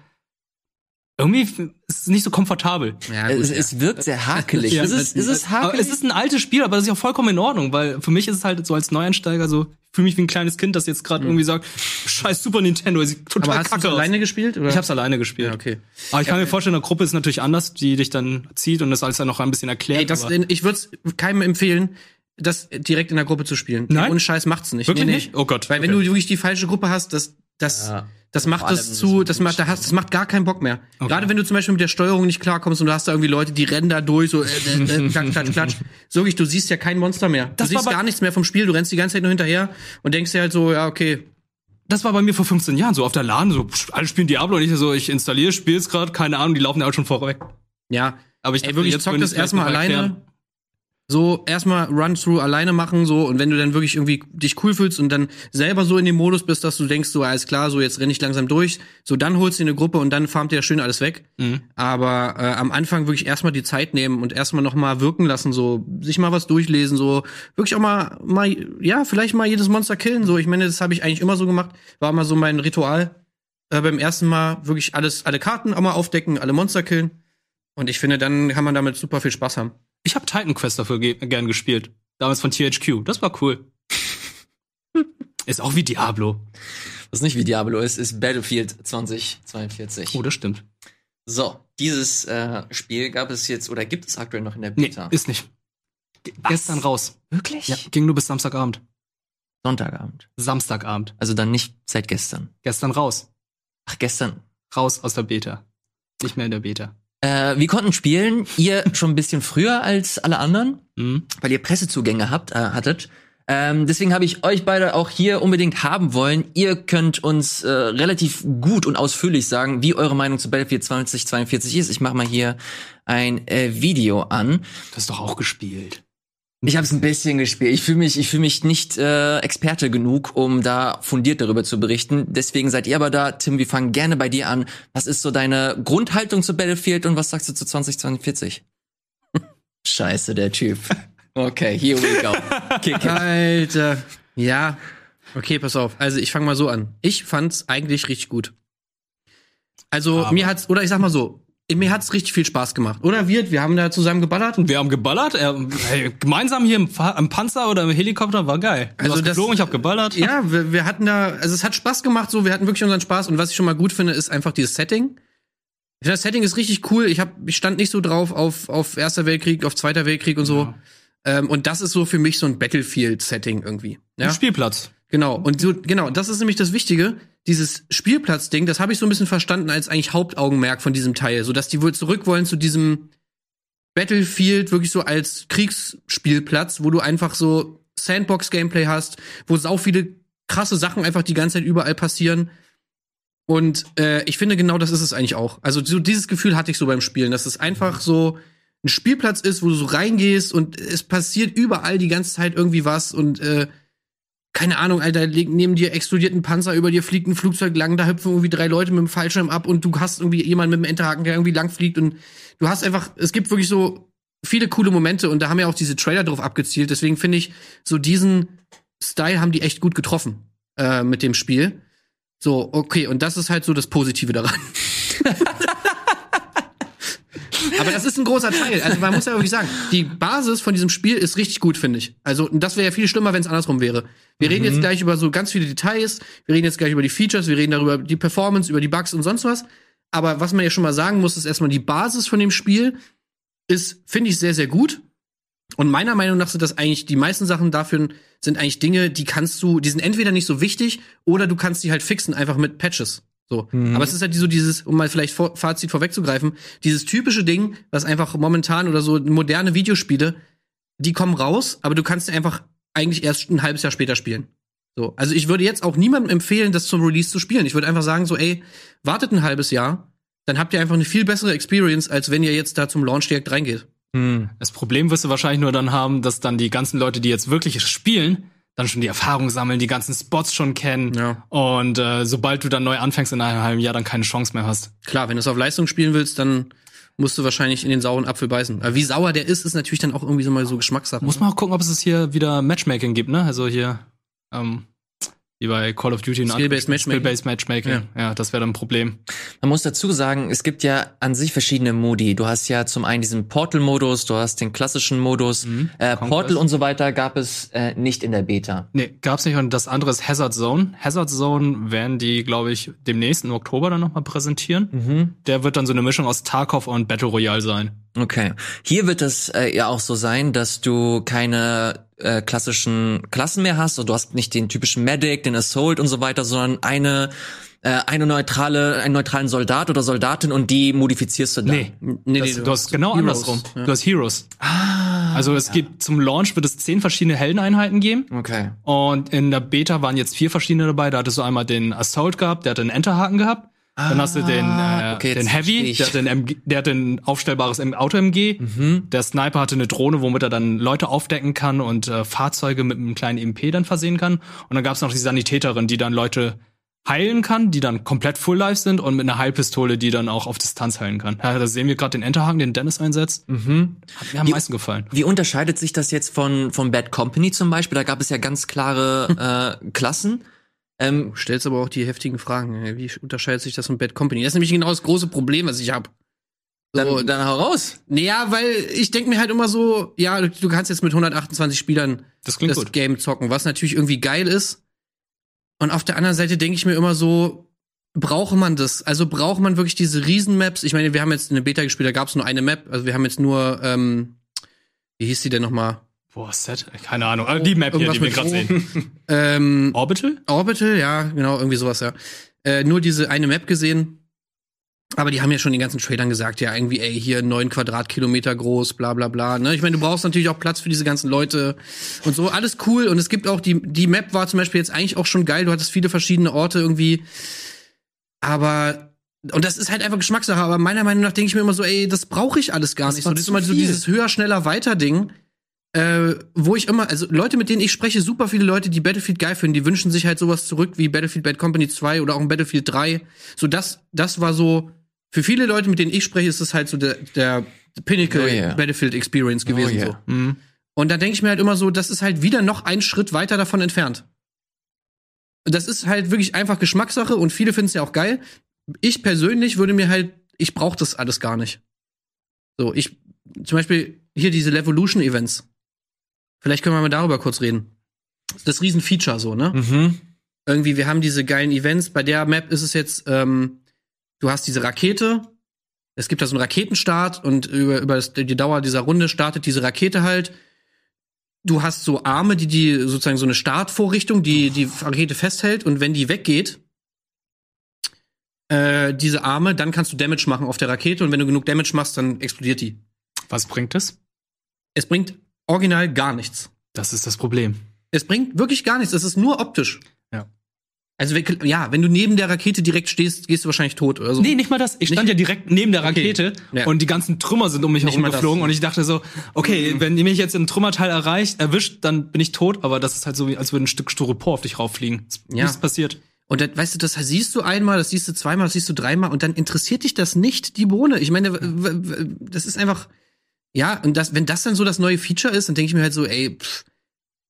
irgendwie ist es nicht so komfortabel. Ja, es, es wirkt sehr hakelig. Ja, es, ist, es ist Aber hakelig. es ist ein altes Spiel, aber das ist ja vollkommen in Ordnung, weil für mich ist es halt so als Neueinsteiger so, ich fühle mich wie ein kleines Kind, das jetzt gerade irgendwie sagt, scheiß Super Nintendo, sieht total Aber hast du kacke aus. alleine gespielt? Oder? Ich hab's alleine gespielt. Ja, okay. Aber ich kann mir vorstellen, eine Gruppe ist natürlich anders, die dich dann zieht und das alles dann noch ein bisschen erklärt. Ey, das, aber- ich würde es keinem empfehlen, das direkt in der Gruppe zu spielen. Nein? Ohne Scheiß macht's nicht. Wirklich nicht? Oh Gott, Weil wenn okay. du wirklich die falsche Gruppe hast, das, das, Ja. das macht es zu, das macht, da hast, das macht gar keinen Bock mehr. Okay. Gerade wenn du zum Beispiel mit der Steuerung nicht klarkommst und du hast da irgendwie Leute, die rennen da durch, so, äh, äh, äh, klatsch, klatsch, klatsch. So wirklich, du siehst ja kein Monster mehr. Du Das war siehst gar nichts mehr vom Spiel, du rennst die ganze Zeit nur hinterher und denkst dir halt so, ja, okay. Das war bei mir vor 15 Jahren so auf der LAN, so alle spielen Diablo und ich so, ich installiere, spiel's gerade, keine Ahnung, die laufen ja auch schon vorweg. Ja, Aber ich Ey, wirklich, jetzt zock das erstmal alleine. erklären. So erstmal Run-Through alleine machen, so, und wenn du dann wirklich irgendwie dich cool fühlst und dann selber so in dem Modus bist, dass du denkst, so, alles klar, so, jetzt renn ich langsam durch, so, dann holst du dir eine Gruppe und dann farmt ihr schön alles weg. Mhm. Aber äh, am Anfang wirklich erstmal die Zeit nehmen und erstmal noch mal wirken lassen, so, sich mal was durchlesen, so, wirklich auch mal, mal, ja, vielleicht mal jedes Monster killen, so, ich meine, das habe ich eigentlich immer so gemacht, war immer so mein Ritual. Äh, beim ersten Mal wirklich alles, alle Karten auch mal aufdecken, alle Monster killen. Und ich finde, dann kann man damit super viel Spaß haben. Ich habe Titan Quest dafür ge gern gespielt. Damals von THQ. Das war cool. ist auch wie Diablo. Was nicht wie Diablo ist, ist Battlefield 2042. Oh, das stimmt. So, dieses äh, Spiel gab es jetzt oder gibt es aktuell noch in der Nee, Beta? ist nicht. Was? Gestern raus. Wirklich? Ja, ging nur bis Samstagabend. Sonntagabend. Samstagabend. Also dann nicht seit gestern. Gestern raus. Ach, gestern. Raus aus der Beta. Nicht mehr in der Beta. Äh, wir konnten spielen, ihr schon ein bisschen früher als alle anderen, Mhm. weil ihr Pressezugänge habt, äh, hattet. Ähm, deswegen habe ich euch beide auch hier unbedingt haben wollen. Ihr könnt uns äh, relativ gut und ausführlich sagen, wie eure Meinung zu Battlefield 2042 ist. Ich mache mal hier ein äh, Video an. Das ist doch auch gespielt. Ich habe es ein bisschen gespielt. Ich fühle mich, ich fühle mich nicht äh, Experte genug, um da fundiert darüber zu berichten. Deswegen seid ihr aber da. Tim, wir fangen gerne bei dir an. Was ist so deine Grundhaltung zu Battlefield und was sagst du zu 2042? Scheiße, der Typ. Okay, here we go. Kick. Alter. Ja. Okay, pass auf. Also ich fange mal so an. Ich fand's eigentlich richtig gut. Also Aber- mir hat's, oder ich sag mal so, mir hat's richtig viel Spaß gemacht. Oder wir, wir haben da zusammen geballert. Wir haben geballert. Er, hey, gemeinsam hier im, im Panzer oder im Helikopter war geil. Du Also hast das- geflogen, ich habe geballert. Ja, wir, wir hatten da, also es hat Spaß gemacht, so, wir hatten wirklich unseren Spaß und was ich schon mal gut finde, ist einfach dieses Setting. Ich finde, das Setting ist richtig cool. Ich, hab, ich stand nicht so drauf auf, auf Erster Weltkrieg, auf Zweiter Weltkrieg und so. Ähm, und das ist so für mich so ein Battlefield-Setting irgendwie. Ja? Im Spielplatz. Genau, und so, genau, das ist nämlich das Wichtige. Dieses Spielplatzding, das habe ich so ein bisschen verstanden als eigentlich Hauptaugenmerk von diesem Teil, so dass die wohl zurück wollen zu diesem Battlefield wirklich so als Kriegsspielplatz, wo du einfach so Sandbox-Gameplay hast, wo sau viele krasse Sachen einfach die ganze Zeit überall passieren. Und äh, ich finde genau das ist es eigentlich auch. Also so dieses Gefühl hatte ich so beim Spielen, dass es einfach so ein Spielplatz ist, wo du so reingehst und es passiert überall die ganze Zeit irgendwie was und äh, keine Ahnung, Alter, neben dir explodiert ein Panzer, über dir fliegt ein Flugzeug lang, da hüpfen irgendwie drei Leute mit dem Fallschirm ab und du hast irgendwie jemanden mit dem Enterhaken, der irgendwie lang fliegt und du hast einfach, es gibt wirklich so viele coole Momente und da haben ja auch diese Trailer drauf abgezielt, deswegen finde ich, so diesen Style haben die echt gut getroffen äh, mit dem Spiel. So, okay, und das ist halt so das Positive daran. Aber das ist ein großer Teil. Also man muss ja wirklich sagen, die Basis von diesem Spiel ist richtig gut, finde ich. Also das wäre ja viel schlimmer, wenn es andersrum wäre. Wir reden jetzt gleich über so ganz viele Details, wir reden jetzt gleich über die Features, wir reden darüber die Performance, über die Bugs und sonst was. Aber was man ja schon mal sagen muss, ist erstmal die Basis von dem Spiel ist, finde ich, sehr, sehr gut. Und meiner Meinung nach sind das eigentlich, die meisten Sachen dafür sind eigentlich Dinge, die kannst du, die sind entweder nicht so wichtig oder du kannst die halt fixen, einfach mit Patches. So. Aber es ist halt so dieses, um mal vielleicht vor, Fazit vorwegzugreifen, dieses typische Ding, was einfach momentan oder so moderne Videospiele, die kommen raus, aber du kannst sie einfach eigentlich erst ein halbes Jahr später spielen. So. Also ich würde jetzt auch niemandem empfehlen, das zum Release zu spielen. Ich würde einfach sagen, so, ey, wartet ein halbes Jahr, dann habt ihr einfach eine viel bessere Experience, als wenn ihr jetzt da zum Launch direkt reingeht. Hm. Das Problem wirst du wahrscheinlich nur dann haben, dass dann die ganzen Leute, die jetzt wirklich spielen, dann schon die Erfahrung sammeln, die ganzen Spots schon kennen. Ja. Und äh, sobald du dann neu anfängst in einem halben Jahr, dann keine Chance mehr hast. Klar, wenn du es auf Leistung spielen willst, dann musst du wahrscheinlich in den sauren Apfel beißen. Aber wie sauer der ist, ist natürlich dann auch irgendwie so mal so Geschmackssache. Muss man auch gucken, ob es hier wieder Matchmaking gibt, ne? Also hier, ähm, wie bei Call of Duty. und Skill-based Matchmaking. Skill-based Matchmaking. Ja, das wäre dann ein Problem. Man muss dazu sagen, es gibt ja an sich verschiedene Modi. Du hast ja zum einen diesen Portal-Modus, du hast den klassischen Modus. Äh, Portal und so weiter gab es äh, nicht in der Beta. Nee, gab's nicht. Und das andere ist Hazard Zone. Hazard Zone werden die, glaube ich, demnächst im Oktober dann nochmal präsentieren. Der wird dann so eine Mischung aus Tarkov und Battle Royale sein. Okay. Hier wird es äh, ja auch so sein, dass du keine äh, klassischen Klassen mehr hast. Also du hast nicht den typischen Medic, den Assault und so weiter, sondern eine äh, eine neutrale, einen neutralen Soldat oder Soldatin und die modifizierst du dann. Nee, nee, das, nee, du hast genau Heroes, andersrum. ja. Du hast Heroes. also es gibt zum Launch wird es zehn verschiedene Heldeneinheiten geben. Okay. Und in der Beta waren jetzt vier verschiedene dabei. Da hattest du einmal den Assault gehabt, der hat einen Enterhaken gehabt. Dann hast du den, äh, okay, den Heavy, der hat, den MG, der hat ein aufstellbares Auto-MG. Der Sniper hatte eine Drohne, womit er dann Leute aufdecken kann und äh, Fahrzeuge mit einem kleinen MP dann versehen kann. Und dann gab es noch die Sanitäterin, die dann Leute heilen kann, die dann komplett full life sind und mit einer Heilpistole, die dann auch auf Distanz heilen kann. Ja, da sehen wir gerade den Enterhaken, den Dennis einsetzt. Hat mir am Die- meisten gefallen. Wie unterscheidet sich das jetzt von, von Bad Company zum Beispiel? Da gab es ja ganz klare äh, Klassen. Ähm, Du stellst aber auch die heftigen Fragen. Wie unterscheidet sich das von Bad Company? Das ist nämlich genau das große Problem, was ich habe. dann, So, dann hau raus. Naja, weil ich denke mir halt immer so, ja, du- kannst jetzt mit 128 Spielern Das das gut. Game zocken, was natürlich irgendwie geil ist. Und auf der anderen Seite denke ich mir immer so, braucht man das? Also braucht man wirklich diese Riesenmaps? Ich meine, wir haben jetzt eine Beta gespielt, da gab es nur eine Map. Also wir haben jetzt nur, ähm, wie hieß die denn nochmal? Boah, Set? Keine Ahnung. Also die Map hier, die wir gerade sehen. Ähm, Orbital? Orbital, ja, genau, irgendwie sowas, ja. Äh, nur diese eine Map gesehen. Aber die haben ja schon den ganzen Trailern gesagt, ja, irgendwie, ey, hier neun Quadratkilometer groß, bla bla bla. Ne? Ich meine, du brauchst natürlich auch Platz für diese ganzen Leute und so. Alles cool. Und es gibt auch, die, die Map war zum Beispiel jetzt eigentlich auch schon geil. Du hattest viele verschiedene Orte irgendwie. Aber, und das ist halt einfach Geschmackssache. Aber meiner Meinung nach denke ich mir immer so, ey, das brauche ich alles gar Das nicht. So, das ist immer so dieses höher, schneller, weiter Ding. Äh, wo ich immer, also Leute, mit denen ich spreche, super viele Leute, die Battlefield geil finden, die wünschen sich halt sowas zurück wie Battlefield Bad Company 2 oder auch ein Battlefield 3. So, das, das war so, für viele Leute, mit denen ich spreche, ist das halt so der, der Pinnacle Oh yeah. Battlefield Experience gewesen. yeah. so. Mhm. Und da denke ich mir halt immer so, das ist halt wieder noch ein Schritt weiter davon entfernt. Das ist halt wirklich einfach Geschmackssache und viele finden es ja auch geil. Ich persönlich würde mir halt, ich brauche das alles gar nicht. So, ich, zum Beispiel hier diese Levolution-Events. Vielleicht können wir mal darüber kurz reden. Das Riesenfeature so, ne? Mhm. irgendwie, wir haben diese geilen Events. Bei der Map ist es jetzt, ähm, du hast diese Rakete. Es gibt da so einen Raketenstart und über, über das, die Dauer dieser Runde startet diese Rakete halt. Du hast so Arme, die die sozusagen so eine Startvorrichtung, die die Rakete festhält und wenn die weggeht, äh, diese Arme, dann kannst du Damage machen auf der Rakete und wenn du genug Damage machst, dann explodiert die. Was bringt es? Es bringt original gar nichts. Das ist das Problem. Es bringt wirklich gar nichts. Es ist nur optisch. Ja. Also wenn- ja, wenn du neben der Rakete direkt stehst, gehst du wahrscheinlich tot oder so. Nee, nicht mal das. Ich stand Nicht- ja direkt neben der Rakete Ja. und die ganzen Trümmer sind um mich herum geflogen und ich dachte so, okay, wenn die mich jetzt im Trümmerteil erreicht, erwischt, dann bin ich tot, aber das ist halt so, als würde ein Stück Styropor auf dich rauffliegen. Ist Ja. Nichts passiert. Und das, weißt du, das siehst du einmal, das siehst du zweimal, das siehst du dreimal und dann interessiert dich das nicht, die Bohne. Ich meine, das ist einfach, ja, und das, wenn das dann so das neue Feature ist, dann denke ich mir halt so, ey, pff,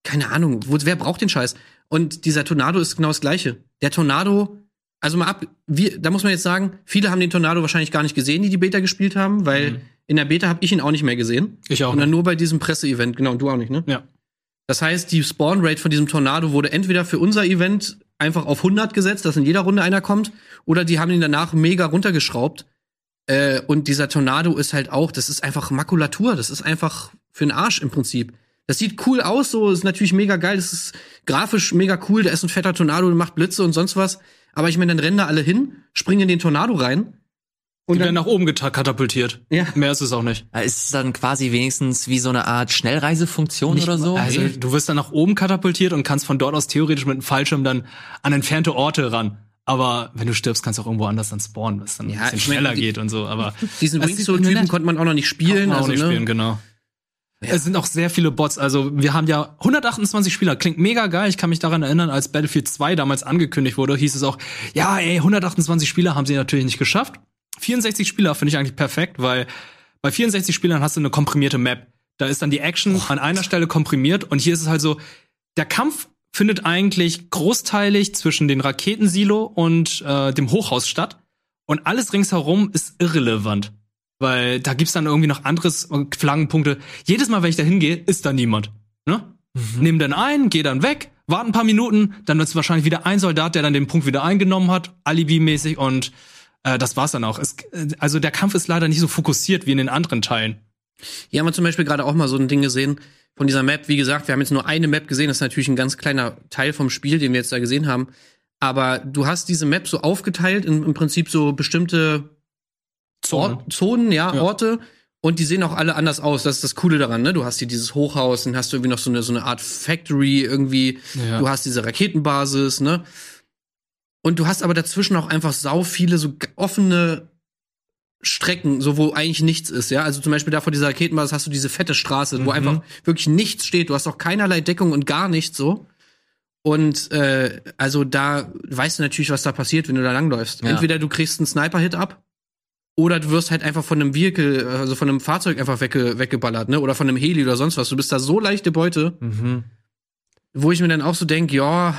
keine Ahnung, wo, wer braucht den Scheiß? Und dieser Tornado ist genau das Gleiche. Der Tornado, also mal ab, wir, da muss man jetzt sagen, viele haben den Tornado wahrscheinlich gar nicht gesehen, die die Beta gespielt haben, weil in der Beta habe ich ihn auch nicht mehr gesehen. Ich auch Sondern nur bei diesem Presseevent, genau, und du auch nicht, ne? Ja. Das heißt, die Spawn Rate von diesem Tornado wurde entweder für unser Event einfach auf 100 gesetzt, dass in jeder Runde einer kommt, oder die haben ihn danach mega runtergeschraubt. Äh, und dieser Tornado ist halt auch, das ist einfach Makulatur, das ist einfach für den Arsch im Prinzip. Das sieht cool aus, so ist natürlich mega geil, das ist grafisch mega cool, da ist ein fetter Tornado, der macht Blitze und sonst was. Aber ich meine, dann rennen da alle hin, springen in den Tornado rein. Und Die werden dann, nach oben katapultiert. Ja. Mehr ist es auch nicht. Ist es dann quasi wenigstens wie so eine Art Schnellreisefunktion Nicht oder so? Also du wirst dann nach oben katapultiert und kannst von dort aus theoretisch mit einem Fallschirm dann an entfernte Orte ran. Aber wenn du stirbst, kannst du auch irgendwo anders dann spawnen, was dann Ja, ein bisschen schneller die- geht und so. Aber diesen Wingsuit-Typen konnte man auch noch nicht spielen. Kann man auch also, nicht ne? spielen, genau. Es sind auch sehr viele Bots. Also wir haben ja 128 Spieler. Klingt mega geil. Ich kann mich daran erinnern, als Battlefield 2 damals angekündigt wurde, hieß es auch, ja, ey, 128 Spieler haben sie natürlich nicht geschafft. 64 Spieler finde ich eigentlich perfekt, weil bei 64 Spielern hast du eine komprimierte Map. Da ist dann die Action an einer Stelle komprimiert und hier ist es halt so, der Kampf findet eigentlich großteilig zwischen den Raketensilo und äh, dem Hochhaus statt. Und alles ringsherum ist irrelevant. Weil da gibt's dann irgendwie noch anderes äh, Flaggenpunkte. Jedes Mal, wenn ich da hingehe, ist da niemand. Ne? Nimm dann ein, geh dann weg, warte ein paar Minuten, dann wird's wahrscheinlich wieder ein Soldat, der dann den Punkt wieder eingenommen hat, Alibi-mäßig und äh, das war's dann auch. Es, äh, also der Kampf ist leider nicht so fokussiert wie in den anderen Teilen. Hier haben wir zum Beispiel gerade auch mal so ein Ding gesehen von dieser Map. Wie gesagt, wir haben jetzt nur eine Map gesehen. Das ist natürlich ein ganz kleiner Teil vom Spiel, den wir jetzt da gesehen haben. Aber du hast diese Map so aufgeteilt in im Prinzip so bestimmte Zonen. Zonen, ja, Ja. Orte. Und die sehen auch alle anders aus. Das ist das Coole daran, ne? Du hast hier dieses Hochhaus, dann hast du irgendwie noch so eine, so eine Art Factory irgendwie. Ja. Du hast diese Raketenbasis, ne? Und du hast aber dazwischen auch einfach sau viele so offene Strecken, so wo eigentlich nichts ist, ja. Also zum Beispiel da vor dieser Raketenbasis hast du diese fette Straße, wo einfach wirklich nichts steht. Du hast auch keinerlei Deckung und gar nichts so. Und äh, also da weißt du natürlich, was da passiert, wenn du da langläufst. Ja. Entweder du kriegst einen Sniper-Hit ab, oder du wirst halt einfach von einem Vehicle, also von einem Fahrzeug einfach wegge weggeballert, ne? Oder von einem Heli oder sonst was. Du bist da so leichte Beute, Mhm. wo ich mir dann auch so denk, ja.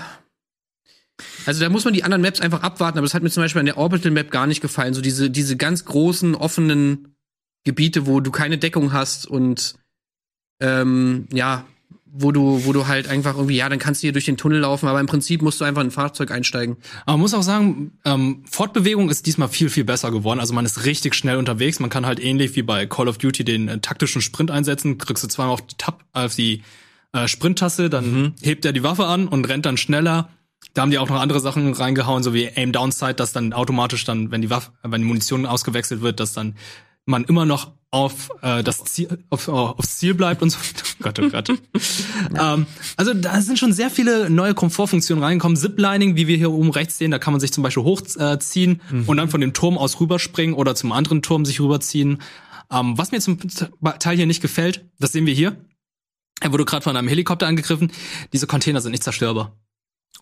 Also da muss man die anderen Maps einfach abwarten, aber das hat mir zum Beispiel an der Orbital Map gar nicht gefallen. So diese, diese ganz großen, offenen Gebiete, wo du keine Deckung hast und ähm, ja, wo du, wo du halt einfach irgendwie, ja, dann kannst du hier durch den Tunnel laufen, aber im Prinzip musst du einfach in ein Fahrzeug einsteigen. Aber man muss auch sagen, ähm, Fortbewegung ist diesmal viel, viel besser geworden. Also man ist richtig schnell unterwegs. Man kann halt ähnlich wie bei Call of Duty den äh, taktischen Sprint einsetzen. Kriegst du zweimal auf die Tab, auf die äh, Sprint-Taste, dann hebt er die Waffe an und rennt dann schneller Da haben die auch noch andere Sachen reingehauen, so wie Aim Down Sight, dass dann automatisch dann, wenn die Waffe, wenn die Munition ausgewechselt wird, dass dann man immer noch auf äh, das Ziel, auf, äh, aufs Ziel bleibt und so. Oh Gott, oh Gott. ähm, also da sind schon sehr viele neue Komfortfunktionen reingekommen. Ziplining, wie wir hier oben rechts sehen, da kann man sich zum Beispiel hochziehen Mhm. und dann von dem Turm aus rüberspringen oder zum anderen Turm sich rüberziehen. Ähm, was mir zum Teil hier nicht gefällt, das sehen wir hier. Er wurde gerade von einem Helikopter angegriffen. Diese Container sind nicht zerstörbar.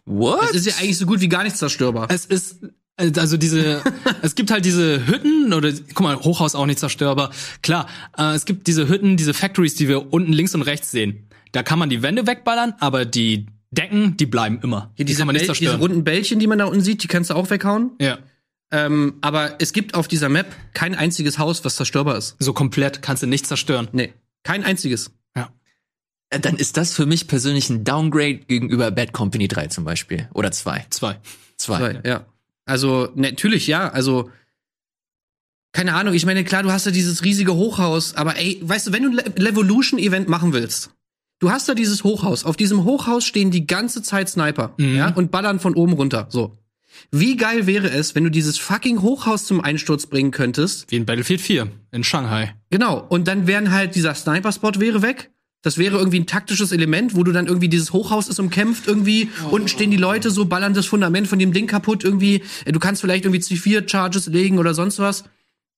What? Das ist ja eigentlich so gut wie gar nichts zerstörbar. Es ist also diese, es gibt halt diese Hütten oder guck mal, Hochhaus auch nicht zerstörbar. Klar, äh, es gibt diese Hütten, diese Factories, die wir unten links und rechts sehen. Da kann man die Wände wegballern, aber die Decken, die bleiben immer. Hier die kann man nicht Bäll- diese zerstören. runden Bällchen, die man da unten sieht, die kannst du auch weghauen. Ja, Ähm, aber es gibt auf dieser Map kein einziges Haus, was zerstörbar ist. so komplett kannst du nicht zerstören. Nee, kein einziges. Äh, Dann ist das für mich persönlich ein Downgrade gegenüber Bad Company 3 zum Beispiel. Oder 2. Zwei. 2. Ja. Also, natürlich, ja, also keine Ahnung, ich meine, klar, du hast ja dieses riesige Hochhaus, aber ey, weißt du, wenn du ein Le- Levolution-Event machen willst, du hast da dieses Hochhaus, auf diesem Hochhaus stehen die ganze Zeit Sniper, Mhm. ja, und ballern von oben runter, so. Wie geil wäre es, wenn du dieses fucking Hochhaus zum Einsturz bringen könntest? Wie in Battlefield 4 in Shanghai. Genau, und dann wären halt dieser Sniper-Spot wäre weg. Das wäre irgendwie ein taktisches Element, wo du dann irgendwie dieses Hochhaus ist umkämpft irgendwie, unten stehen die Leute so, ballern das Fundament von dem Ding kaputt irgendwie. Äh, Du kannst vielleicht irgendwie C4-Charges legen oder sonst was.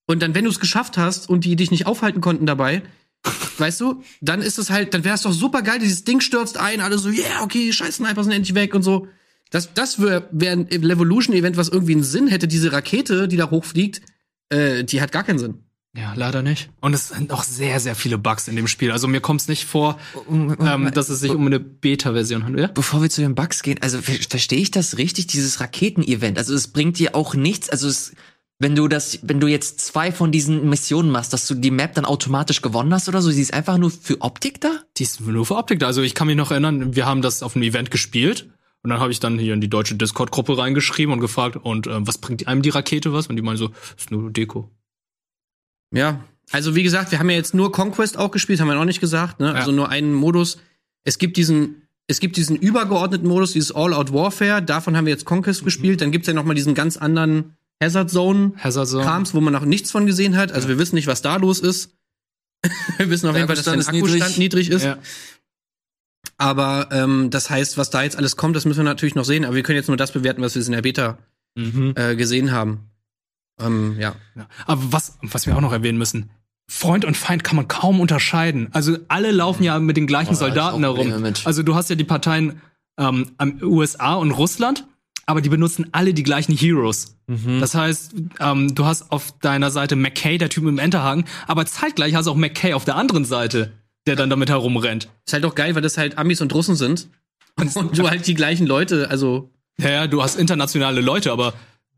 Und dann, wenn du es geschafft hast und die dich nicht aufhalten konnten dabei, weißt du, dann ist es halt, dann wäre es doch super geil, dieses Ding stürzt ein, alle so, yeah, okay, scheiß Sniper sind endlich weg und so. Das, das wäre wär ein Levolution-Event, was irgendwie einen Sinn hätte. Diese Rakete, die da hochfliegt, äh, die hat gar keinen Sinn. Ja, leider nicht. Und es sind auch sehr, sehr viele Bugs in dem Spiel. Also mir kommt es nicht vor, ähm, dass es sich um eine Beta-Version handelt. Ja? Bevor wir zu den Bugs gehen, also ver verstehe ich das richtig, dieses Raketen-Event? Also es bringt dir auch nichts, also es, wenn du das, wenn du jetzt zwei von diesen Missionen machst, dass du die Map dann automatisch gewonnen hast oder so, sie ist einfach nur für Optik da? Die ist nur für Optik da. Also ich kann mich noch erinnern, wir haben das auf einem Event gespielt und dann habe ich dann hier in die deutsche Discord-Gruppe reingeschrieben und gefragt, und äh, was bringt einem die Rakete was? Und die meinen so, ist nur Deko. Ja, also wie gesagt, wir haben ja jetzt nur Conquest auch gespielt, haben wir noch nicht gesagt, ne? Also nur einen Modus. Es gibt diesen, es gibt diesen übergeordneten Modus, dieses All-Out Warfare, davon haben wir jetzt Conquest gespielt. Dann gibt's ja noch mal diesen ganz anderen Hazard Zone Hazard Zone. Krams, wo man noch nichts von gesehen hat. Also wir wissen nicht, was da los ist. wir wissen auf Der jeden Fall, dass der Akkustand Akkustand niedrig, ist. Ja. Aber ähm, das heißt, was da jetzt alles kommt, das müssen wir natürlich noch sehen. Aber wir können jetzt nur das bewerten, was wir in der Beta Mhm. äh, gesehen haben. Ähm, ja. Ja. Aber was, was wir auch noch erwähnen müssen, Freund und Feind kann man kaum unterscheiden. Also alle laufen ja mit den gleichen Oh, Soldaten herum. Also du hast ja die Parteien ähm, USA und Russland, aber die benutzen alle die gleichen Heroes. Mhm. Das heißt, ähm, du hast auf deiner Seite McKay, der Typ dem Enterhaken, aber zeitgleich hast du auch McKay auf der anderen Seite, der dann damit herumrennt. Ist halt auch geil, weil das halt Amis und Russen sind. Und du halt die gleichen Leute, also Ja, ja, du hast internationale Leute, aber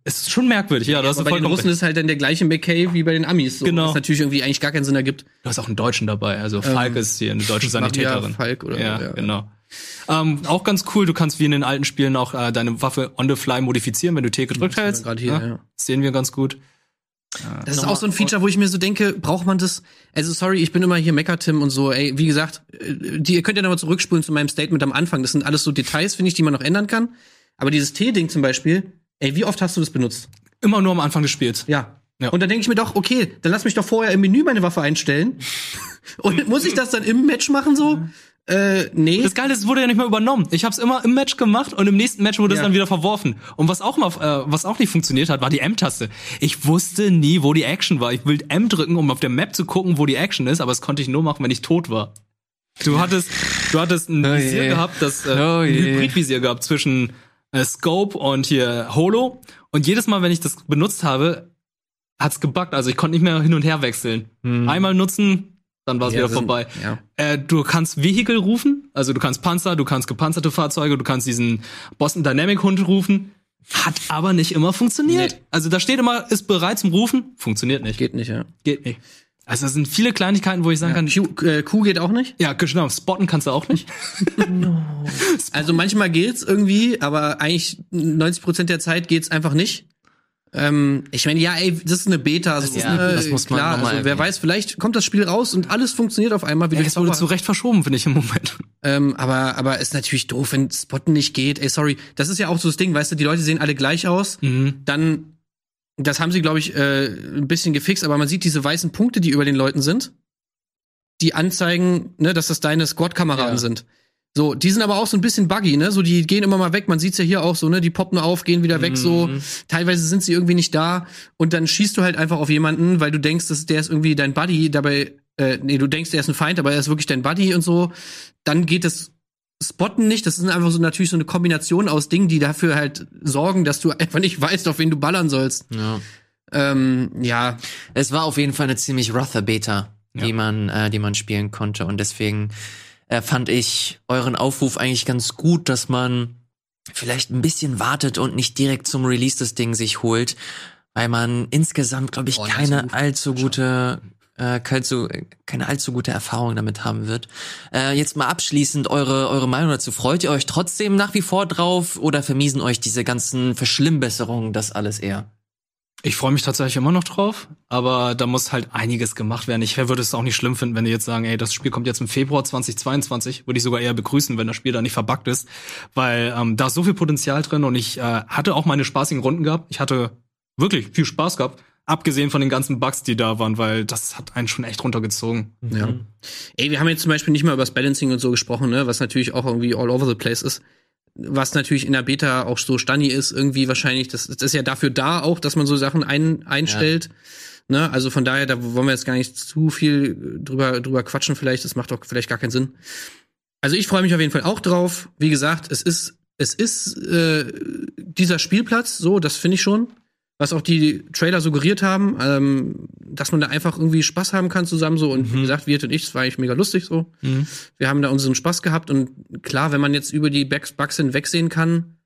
es ist schon merkwürdig. Ja, du hast aber bei den Russen recht. ist halt dann der gleiche McKay wie bei den Amis. So, Genau. Was natürlich irgendwie eigentlich gar keinen Sinn ergibt. Du hast auch einen Deutschen dabei. Also Falk ist hier eine deutsche Sanitäterin. Falk oder ja, ja. genau. Ähm, auch ganz cool, du kannst wie in den alten Spielen auch äh, deine Waffe on the fly modifizieren, wenn du T gedrückt hältst. gerade hier, ja. Das sehen wir ganz gut. Das ist auch so ein Feature, wo ich mir so denke, braucht man das? Also sorry, ich bin immer hier Mecker-Tim und so. Ey, wie gesagt, äh, die, ihr könnt ja nochmal zurückspulen zu meinem Statement am Anfang. Das sind alles so Details, finde ich, die man noch ändern kann. Aber dieses T-Ding zum Beispiel, ey, wie oft hast du das benutzt? Immer nur am Anfang des Spiels. Ja. Ja. Und dann denke ich mir doch, okay, dann lass mich doch vorher im Menü meine Waffe einstellen. und muss ich das dann im Match machen so? Äh, nee. Das Geile ist, es wurde ja nicht mal übernommen. Ich habe es immer im Match gemacht und im nächsten Match wurde es Ja. dann wieder verworfen. Und was auch mal, äh, was auch nicht funktioniert hat, war die M-Taste. Ich wusste nie, wo die Action war. Ich will M drücken, um auf der Map zu gucken, wo die Action ist, aber das konnte ich nur machen, wenn ich tot war. Du hattest, du hattest ein Oh Visier je. gehabt, das äh, Oh ein. Hybridvisier gehabt zwischen äh, Scope und hier Holo. Und jedes Mal, wenn ich das benutzt habe, hat's gebuggt. Also ich konnte nicht mehr hin und her wechseln. Einmal nutzen, dann war es Hm. Ja, wieder sind- vorbei. ja. Äh, du kannst Vehikel rufen, also du kannst Panzer, du kannst gepanzerte Fahrzeuge, du kannst diesen Boston Dynamic Hund rufen. Hat aber nicht immer funktioniert. Nee. Also da steht immer, ist bereit zum Rufen, funktioniert nicht. Geht nicht, ja. Geht nicht. Also es sind viele Kleinigkeiten, wo ich sagen kann, Q, äh, Q geht auch nicht? ja, genau, spotten kannst du auch nicht. Also manchmal geht's irgendwie, aber eigentlich 90% der Zeit geht's einfach nicht. Ähm, ich meine, ja, ey, das ist eine Beta. Das, ist ja, eine, das muss man klar, also, wer weiß, vielleicht kommt das Spiel raus und alles funktioniert auf einmal wie Ja, es wurde zu Recht verschoben, finde ich im Moment. Ähm, aber, aber ist natürlich doof, wenn Spotten nicht geht. Ey, sorry. Das ist ja auch so das Ding, weißt du, die Leute sehen alle gleich aus. Dann, das haben sie, glaube ich, äh, ein bisschen gefixt, aber man sieht diese weißen Punkte, die über den Leuten sind, die anzeigen, ne, dass das deine Squad-Kameraden Ja. sind. So, die sind aber auch so ein bisschen buggy, ne? So, die gehen immer mal weg. Man sieht's ja hier auch so, ne? Die poppen auf, gehen wieder weg, so. Teilweise sind sie irgendwie nicht da. Und dann schießt du halt einfach auf jemanden, weil du denkst, dass der ist irgendwie dein Buddy. Dabei, äh, nee, du denkst, der ist ein Feind, aber er ist wirklich dein Buddy und so. Dann geht das Spotten nicht. Das ist einfach so natürlich so eine Kombination aus Dingen, die dafür halt sorgen, dass du einfach nicht weißt, auf wen du ballern sollst. Ja. Ähm, ja, Es war auf jeden Fall eine ziemlich roughe Beta, die man, äh, die man spielen konnte. Und deswegen äh, fand ich euren Aufruf eigentlich ganz gut, dass man vielleicht ein bisschen wartet und nicht direkt zum Release das Ding sich holt, weil man insgesamt, glaube ich, Oh, keine allzu gute äh, allzu, keine allzu gute Erfahrung damit haben wird. Äh, jetzt mal abschließend eure, eure Meinung dazu. Freut ihr euch trotzdem nach wie vor drauf oder vermiesen euch diese ganzen Verschlimmbesserungen das alles eher? Ich freue mich tatsächlich immer noch drauf, aber da muss halt einiges gemacht werden. Ich würde es auch nicht schlimm finden, wenn die jetzt sagen, ey, das Spiel kommt jetzt im Februar 2022. Würde ich sogar eher begrüßen, wenn das Spiel da nicht verbuggt ist, weil ähm, da ist so viel Potenzial drin und ich äh, hatte auch meine spaßigen Runden gehabt. Ich hatte wirklich viel Spaß gehabt, abgesehen von den ganzen Bugs, die da waren, weil das hat einen schon echt runtergezogen. ja. Ey, wir haben jetzt zum Beispiel nicht mal über das Balancing und so gesprochen, ne? Was natürlich auch irgendwie all over the place ist. Was natürlich in der Beta auch so Stani ist, irgendwie wahrscheinlich, das, das ist ja dafür da auch, dass man so Sachen ein, einstellt. Ne? Also von daher, da wollen wir jetzt gar nicht zu viel drüber, drüber quatschen, vielleicht. Das macht doch vielleicht gar keinen Sinn. Also ich freue mich auf jeden Fall auch drauf. Wie gesagt, es ist, es ist äh, dieser Spielplatz, so, das finde ich schon. Was auch die Trailer suggeriert haben, ähm, dass man da einfach irgendwie Spaß haben kann zusammen so. Und wie gesagt, Wirt und ich, das war eigentlich mega lustig so. Wir haben da unseren Spaß gehabt und klar, wenn man jetzt über die Bugs Bugs hinwegsehen kann,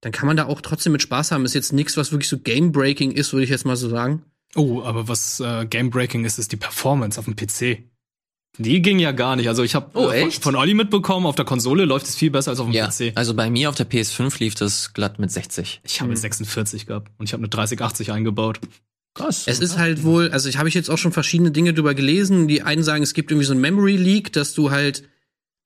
dann kann man da auch trotzdem mit Spaß haben. Ist jetzt nichts, was wirklich so Game-Breaking ist, würde ich jetzt mal so sagen. Oh, aber was äh, Game-Breaking ist, ist die Performance auf dem PC. Die ging ja gar nicht. Also ich habe Oh, äh, von, von Olli mitbekommen, auf der Konsole läuft es viel besser als auf dem Ja, PC. also bei mir auf der PS5 lief das glatt mit 60. Ich habe 46 gehabt und ich habe eine 3080 eingebaut. Krass. Es ist halt wohl, also ich habe ich jetzt auch schon verschiedene Dinge drüber gelesen. Die einen sagen, es gibt irgendwie so ein Memory Leak, dass du halt,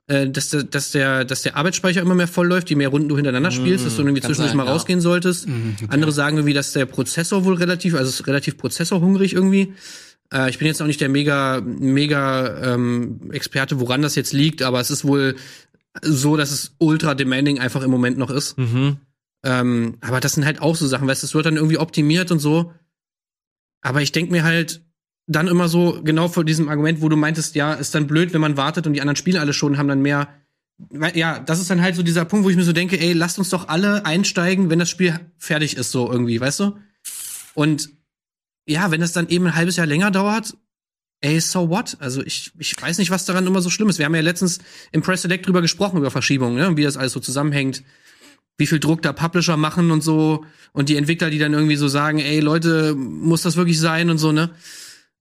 äh, dass der, dass der, dass der Arbeitsspeicher immer mehr voll läuft, je mehr Runden du hintereinander spielst, dass du irgendwie zwischendurch sein, mal ja. rausgehen solltest. Andere sagen irgendwie, dass der Prozessor wohl relativ, also es ist relativ prozessorhungrig irgendwie. Äh, ich bin jetzt auch nicht der mega, mega ähm, Experte, woran das jetzt liegt, aber es ist wohl so, dass es ultra demanding einfach im Moment noch ist. Mhm. Ähm, aber das sind halt auch so Sachen, weißt du, es wird dann irgendwie optimiert und so. Aber ich denk mir halt dann immer so, genau vor diesem Argument, wo du meintest, ja, ist dann blöd, wenn man wartet und die anderen Spiele alle schon haben dann mehr. Ja, das ist dann halt so dieser Punkt, wo ich mir so denke, ey, lasst uns doch alle einsteigen, wenn das Spiel fertig ist, so irgendwie, weißt du? Und ja, wenn es dann eben ein halbes Jahr länger dauert, ey, so what? Also ich, ich weiß nicht, was daran immer so schlimm ist. Wir haben ja letztens im Press Select drüber gesprochen, über Verschiebungen, ne? und wie das alles so zusammenhängt wie viel Druck da Publisher machen und so und die Entwickler, die dann irgendwie so sagen, ey Leute, muss das wirklich sein und so, ne?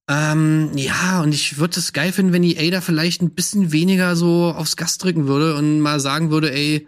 Ähm, ja, und ich würde es geil finden, wenn EA da vielleicht ein bisschen weniger so aufs Gas drücken würde und mal sagen würde, ey,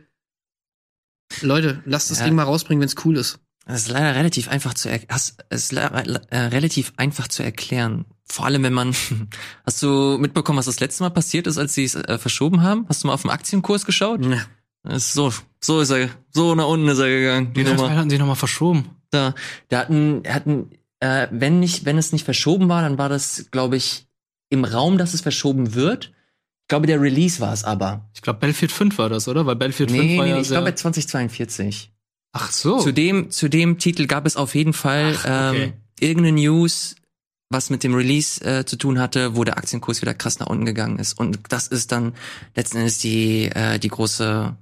Leute, lasst das Ja. Ding mal rausbringen, wenn's cool ist. Das ist leider relativ einfach zu hast, es ist äh, relativ einfach zu erklären. Vor allem, wenn man hast du mitbekommen, was das letzte Mal passiert ist, als sie es äh, verschoben haben? Hast du mal auf dem Aktienkurs geschaut? Ja. Das ist so, so ist er, so nach unten ist er gegangen. Die Die Nummer. hatten sie nochmal verschoben. Da, da hatten, hatten, äh, wenn nicht, wenn es nicht verschoben war, dann war das, glaube ich, im Raum, dass es verschoben wird. Ich glaube, der Release war es aber. Ich glaube, Battlefield 5 war das, oder? Weil Battlefield 5 Nee, war nee, ja nee ich glaube 2042. Ach so. Zu dem, zu dem Titel gab es auf jeden Fall Ach, okay. ähm, irgendeine News, was mit dem Release äh, zu tun hatte, wo der Aktienkurs wieder krass nach unten gegangen ist. Und das ist dann letzten Endes die, äh, die große,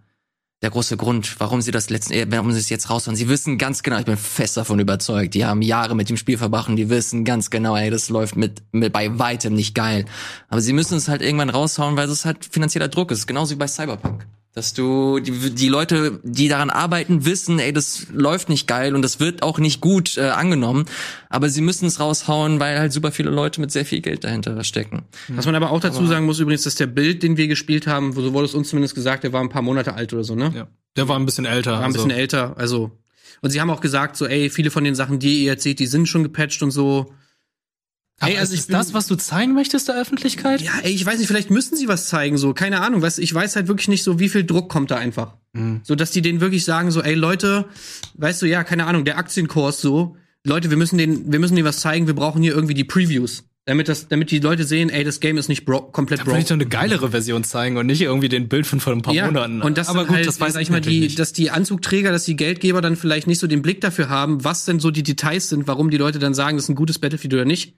der große Grund, warum sie das letzten, äh, warum sie es jetzt raushauen. Sie wissen ganz genau, ich bin fest davon überzeugt, die haben Jahre mit dem Spiel verbracht und die wissen ganz genau, ey, das läuft mit, mit bei weitem nicht geil. Aber sie müssen es halt irgendwann raushauen, weil es halt finanzieller Druck ist. Genauso wie bei Cyberpunk. Dass du, die, die Leute, die daran arbeiten, wissen, ey, das läuft nicht geil und das wird auch nicht gut äh, angenommen. Aber sie müssen es raushauen, weil halt super viele Leute mit sehr viel Geld dahinter stecken. Was man aber auch dazu sagen muss übrigens, dass der Bild, den wir gespielt haben, wo so wurde es uns zumindest gesagt, der war ein paar Monate alt oder so, ne? ja. Der war ein bisschen älter. War ein also. bisschen älter, also Und sie haben auch gesagt, so, ey, viele von den Sachen, die ihr erzählt, die sind schon gepatcht und so. Ey, Ey, also ist bin- das, was du zeigen möchtest der Öffentlichkeit? Ja, ey, ich weiß nicht, vielleicht müssen sie was zeigen, so, keine Ahnung, was, ich weiß halt wirklich nicht so, wie viel Druck kommt da einfach. So, dass die denen wirklich sagen, so, ey, Leute, weißt du, ja, keine Ahnung, der Aktienkurs so, Leute, wir müssen denen, wir müssen denen was zeigen, wir brauchen hier irgendwie die Previews. Damit das, damit die Leute sehen, ey, das Game ist nicht bro komplett broke. doch eine geilere Version zeigen und nicht irgendwie den Bild von vor ein paar Monaten. Und das aber gut, halt, das weiß ich mal, die, nicht. dass die Anzugträger, dass die Geldgeber dann vielleicht nicht so den Blick dafür haben, was denn so die Details sind, warum die Leute dann sagen, das ist ein gutes Battlefield oder nicht.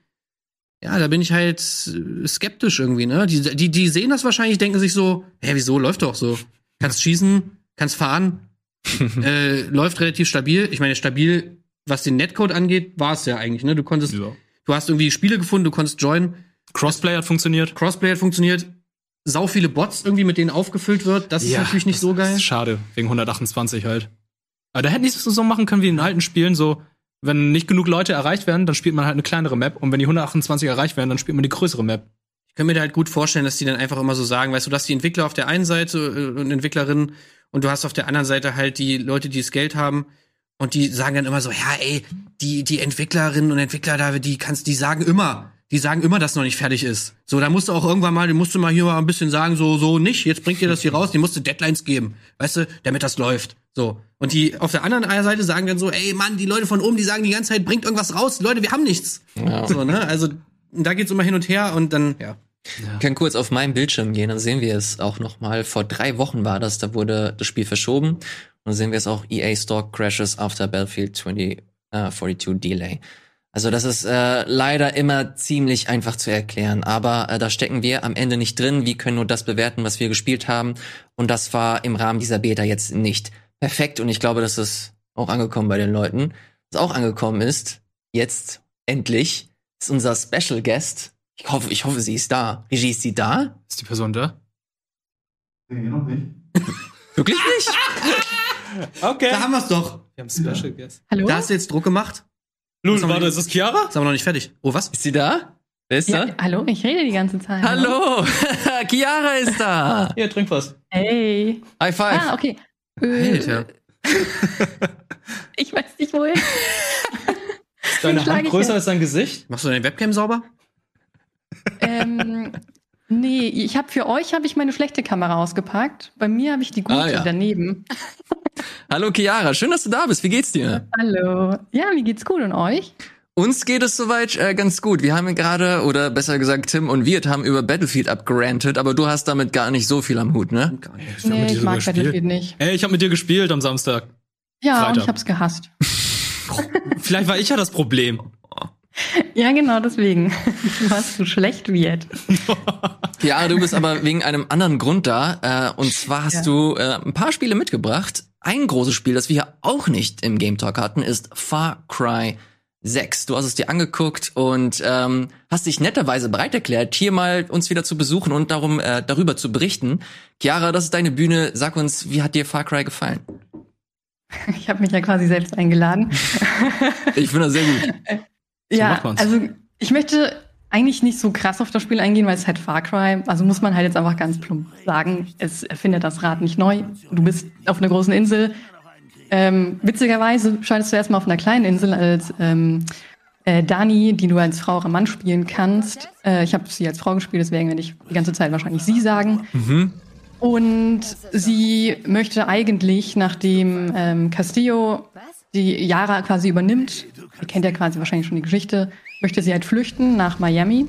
Ja, da bin ich halt skeptisch irgendwie, ne? Die, die, die sehen das wahrscheinlich, denken sich so, hä, wieso, läuft doch so. Kannst schießen, kannst fahren, äh, läuft relativ stabil. Ich meine, stabil, was den Netcode angeht, war es ja eigentlich, ne? Du konntest, Ja. du hast irgendwie Spiele gefunden, du konntest joinen, Crossplay hat funktioniert. Crossplay hat funktioniert, sau viele Bots irgendwie mit denen aufgefüllt wird, das ist natürlich nicht so geil. Schade, wegen 128 halt. Aber da hätten die es so machen können wie in alten Spielen, so, wenn nicht genug Leute erreicht werden, dann spielt man halt eine kleinere Map und wenn die 128 erreicht werden, dann spielt man die größere Map. Ich kann mir da halt gut vorstellen, dass die dann einfach immer so sagen, weißt du, dass die Entwickler auf der einen Seite äh, und Entwicklerinnen und du hast auf der anderen Seite halt die Leute, die das Geld haben und die sagen dann immer so, ja, ey, die die Entwicklerinnen und Entwickler da, die kannst, die sagen immer, die sagen immer, dass noch nicht fertig ist. So, da musst du auch irgendwann mal, musst du mal hier mal ein bisschen sagen, so so nicht, jetzt bringt ihr das hier raus, die musst du Deadlines geben, weißt du, damit das läuft. So. Und die auf der anderen Seite sagen dann so, ey Mann, die Leute von oben, die sagen die ganze Zeit, bringt irgendwas raus, Leute, wir haben nichts. Ja. So, ne? Also da geht's immer hin und her und dann, ja. Wir können kurz auf meinen Bildschirm gehen, dann sehen wir es auch noch mal. Vor drei Wochen war das, da wurde das Spiel verschoben. Und dann sehen wir es auch, EA Stock Crashes after Battlefield 2042 äh, 42 Delay. Also das ist äh, leider immer ziemlich einfach zu erklären, aber äh, da stecken wir am Ende nicht drin. Wir können nur das bewerten, was wir gespielt haben. Und das war im Rahmen dieser Beta jetzt nicht perfekt. Und ich glaube, das ist auch angekommen bei den Leuten. Was auch angekommen ist, jetzt endlich, ist unser Special Guest. Ich hoffe, ich hoffe, sie ist da. Regie, ist sie da? Ist die Person da? Wirklich nicht? Okay. Da haben wir's doch. Wir haben Special Guest. Hallo? Da hast du jetzt Druck gemacht. Lul, wir warte, ist das Chiara? Ist aber noch nicht fertig. Oh, was? Ist sie da? Wer ist ja, da? hallo, ich rede die ganze Zeit. Hallo! Chiara ist da! Hier, trink was. Hey. High five! Ah, okay. Alter. Ich weiß nicht wohin. Ist deine Hand größer als dein Gesicht? Machst du deine Webcam sauber? ähm, nee, ich habe für euch habe ich meine schlechte Kamera ausgepackt. Bei mir habe ich die gute Ah, ja. daneben. Hallo Chiara, schön, dass du da bist. Wie geht's dir? Hallo. Ja, mir geht's gut und euch? Uns geht es soweit äh, ganz gut. Wir haben gerade, oder besser gesagt, Tim und Wirt haben über Battlefield abgerantet, aber du hast damit gar nicht so viel am Hut, ne? Gar nicht. mit Nee, dir ich mag gespielt. Battlefield nicht. Ey, ich habe mit dir gespielt am Samstag. Ja, und ich hab's gehasst. Vielleicht war ich ja das Problem. Ja, genau deswegen. Du warst so schlecht wird. Ja, du bist aber wegen einem anderen Grund da. Äh, und zwar hast Ja. du äh, ein paar Spiele mitgebracht. Ein großes Spiel, das wir hier auch nicht im Game Talk hatten, ist Far Cry 6. Du hast es dir angeguckt und ähm, hast dich netterweise bereit erklärt, hier mal uns wieder zu besuchen und darum äh, darüber zu berichten. Chiara, das ist deine Bühne. Sag uns, wie hat dir Far Cry gefallen? Ich habe mich ja quasi selbst eingeladen. Ich finde das sehr gut. ja, macht man's. also ich möchte eigentlich nicht so krass auf das Spiel eingehen, weil es halt Far Cry, also muss man halt jetzt einfach ganz plump sagen, es erfindet das Rad nicht neu. Du bist auf einer großen Insel. Ähm, witzigerweise schaltest du erstmal auf einer kleinen Insel als ähm, äh, Dani, die du als Frau oder Mann spielen kannst. Äh, ich habe sie als Frau gespielt, deswegen werde ich die ganze Zeit wahrscheinlich sie sagen. Und sie möchte eigentlich, nachdem ähm, Castillo die Yara quasi übernimmt, ihr kennt ja quasi wahrscheinlich schon die Geschichte, möchte sie halt flüchten nach Miami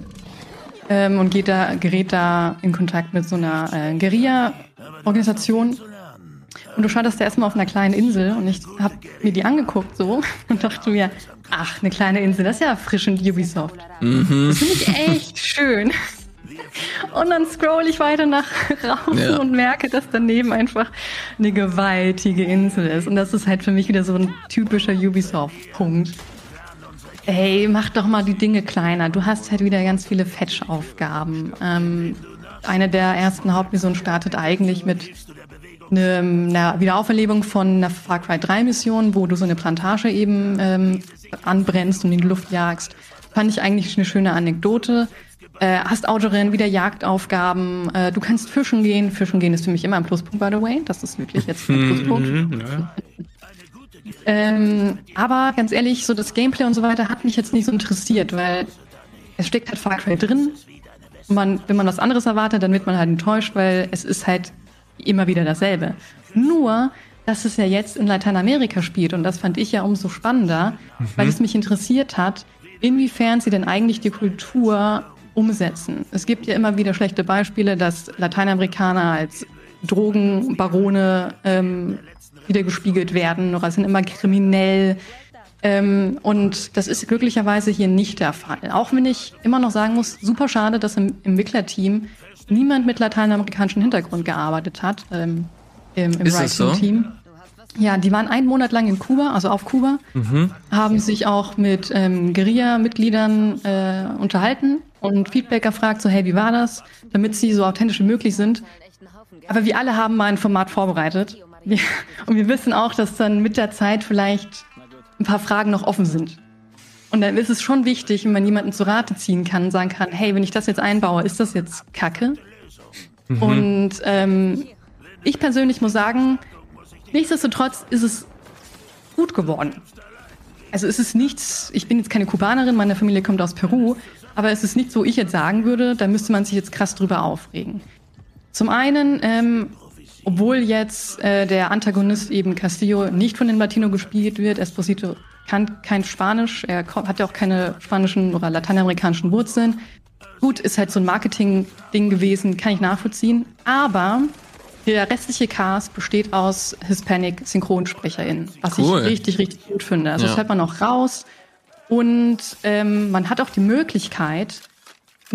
ähm, und geht da, gerät da in Kontakt mit so einer äh, Guerilla-Organisation. Und du startest da erstmal auf einer kleinen Insel und ich habe mir die angeguckt so und dachte mir, ach, eine kleine Insel, das ist ja erfrischend Ubisoft. Das finde ich echt schön. Und dann scroll ich weiter nach raus Ja. und merke, dass daneben einfach eine gewaltige Insel ist. Und das ist halt für mich wieder so ein typischer Ubisoft-Punkt. Ey, mach doch mal die Dinge kleiner. Du hast halt wieder ganz viele Fetch-Aufgaben. Ähm, eine der ersten Hauptmissionen startet eigentlich mit einer Wiederauferlebung von einer Far Cry 3 Mission, wo du so eine Plantage eben ähm, anbrennst und in die Luft jagst. Fand ich eigentlich eine schöne Anekdote. Äh, hast Autorennen, wieder Jagdaufgaben. Äh, du kannst fischen gehen. Fischen gehen ist für mich immer ein Pluspunkt, by the way. Das ist wirklich jetzt ein Pluspunkt. Ähm, aber ganz ehrlich, so das Gameplay und so weiter hat mich jetzt nicht so interessiert, weil es steckt halt Far Cry drin. Man, wenn man was anderes erwartet, dann wird man halt enttäuscht, weil es ist halt immer wieder dasselbe. Nur, dass es ja jetzt in Lateinamerika spielt und das fand ich ja umso spannender, mhm. weil es mich interessiert hat, inwiefern sie denn eigentlich die Kultur umsetzen. Es gibt ja immer wieder schlechte Beispiele, dass Lateinamerikaner als Drogenbarone ähm, wieder gespiegelt werden oder sind immer kriminell. Ähm, und das ist glücklicherweise hier nicht der Fall. Auch wenn ich immer noch sagen muss, super schade, dass im Entwicklerteam niemand mit lateinamerikanischem Hintergrund gearbeitet hat. Ähm, Im im Writing-Team. So? Ja, die waren einen Monat lang in Kuba, also auf Kuba, mhm. haben sich auch mit ähm, Guerilla-Mitgliedern äh, unterhalten und Feedback gefragt, so hey, wie war das, damit sie so authentisch wie möglich sind. Aber wir alle haben mal ein Format vorbereitet wir, und wir wissen auch, dass dann mit der Zeit vielleicht ein paar Fragen noch offen sind. Und dann ist es schon wichtig, wenn man jemanden zu Rate ziehen kann und sagen kann, hey, wenn ich das jetzt einbaue, ist das jetzt Kacke? Mhm. Und ähm, ich persönlich muss sagen, nichtsdestotrotz ist es gut geworden. Also es ist nichts, ich bin jetzt keine Kubanerin, meine Familie kommt aus Peru, aber es ist nichts, wo ich jetzt sagen würde, da müsste man sich jetzt krass drüber aufregen. Zum einen ähm, obwohl jetzt äh, der Antagonist eben Castillo nicht von den Latino gespielt wird, Esposito kann kein Spanisch, er hat ja auch keine spanischen oder lateinamerikanischen Wurzeln. Gut, ist halt so ein Marketing-Ding gewesen, kann ich nachvollziehen. Aber der restliche Cast besteht aus Hispanic-SynchronsprecherInnen, was cool. ich richtig, richtig gut finde. Also ja. das hört man auch raus. Und ähm, man hat auch die Möglichkeit,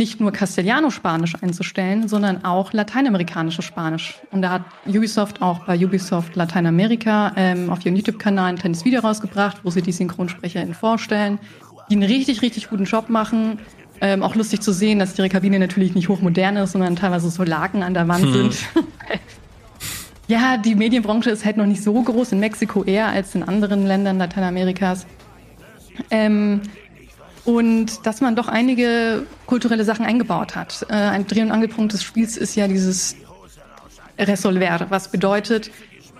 nicht nur Castellano-Spanisch einzustellen, sondern auch lateinamerikanisches Spanisch. Und da hat Ubisoft auch bei Ubisoft Lateinamerika ähm, auf ihrem YouTube-Kanal ein kleines Video rausgebracht, wo sie die SynchronsprecherInnen vorstellen, die einen richtig, richtig guten Job machen. Ähm, auch lustig zu sehen, dass ihre Kabine natürlich nicht hochmodern ist, sondern teilweise so Laken an der Wand hm. sind. ja, die Medienbranche ist halt noch nicht so groß, in Mexiko eher als in anderen Ländern Lateinamerikas. Ähm, und dass man doch einige kulturelle Sachen eingebaut hat. Äh, ein Dreh- und Angelpunkt des Spiels ist ja dieses Resolver, was bedeutet,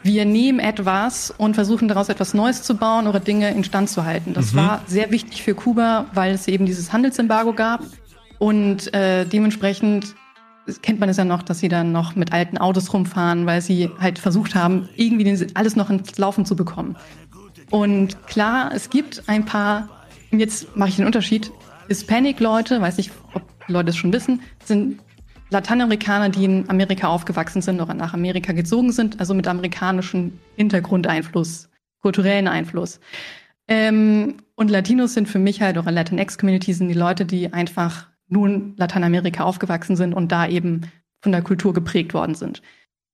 wir nehmen etwas und versuchen daraus etwas Neues zu bauen oder Dinge instand zu halten. Das mhm. war sehr wichtig für Kuba, weil es eben dieses Handelsembargo gab und äh, dementsprechend kennt man es ja noch, dass sie dann noch mit alten Autos rumfahren, weil sie halt versucht haben, irgendwie alles noch ins Laufen zu bekommen. Und klar, es gibt ein paar jetzt mache ich den Unterschied. Hispanic-Leute, weiß nicht, ob Leute es schon wissen, sind Lateinamerikaner, die in Amerika aufgewachsen sind oder nach Amerika gezogen sind, also mit amerikanischem Hintergrundeinfluss, kulturellen Einfluss. Ähm, und Latinos sind für mich halt, oder Latinx-Community sind die Leute, die einfach nun Lateinamerika aufgewachsen sind und da eben von der Kultur geprägt worden sind.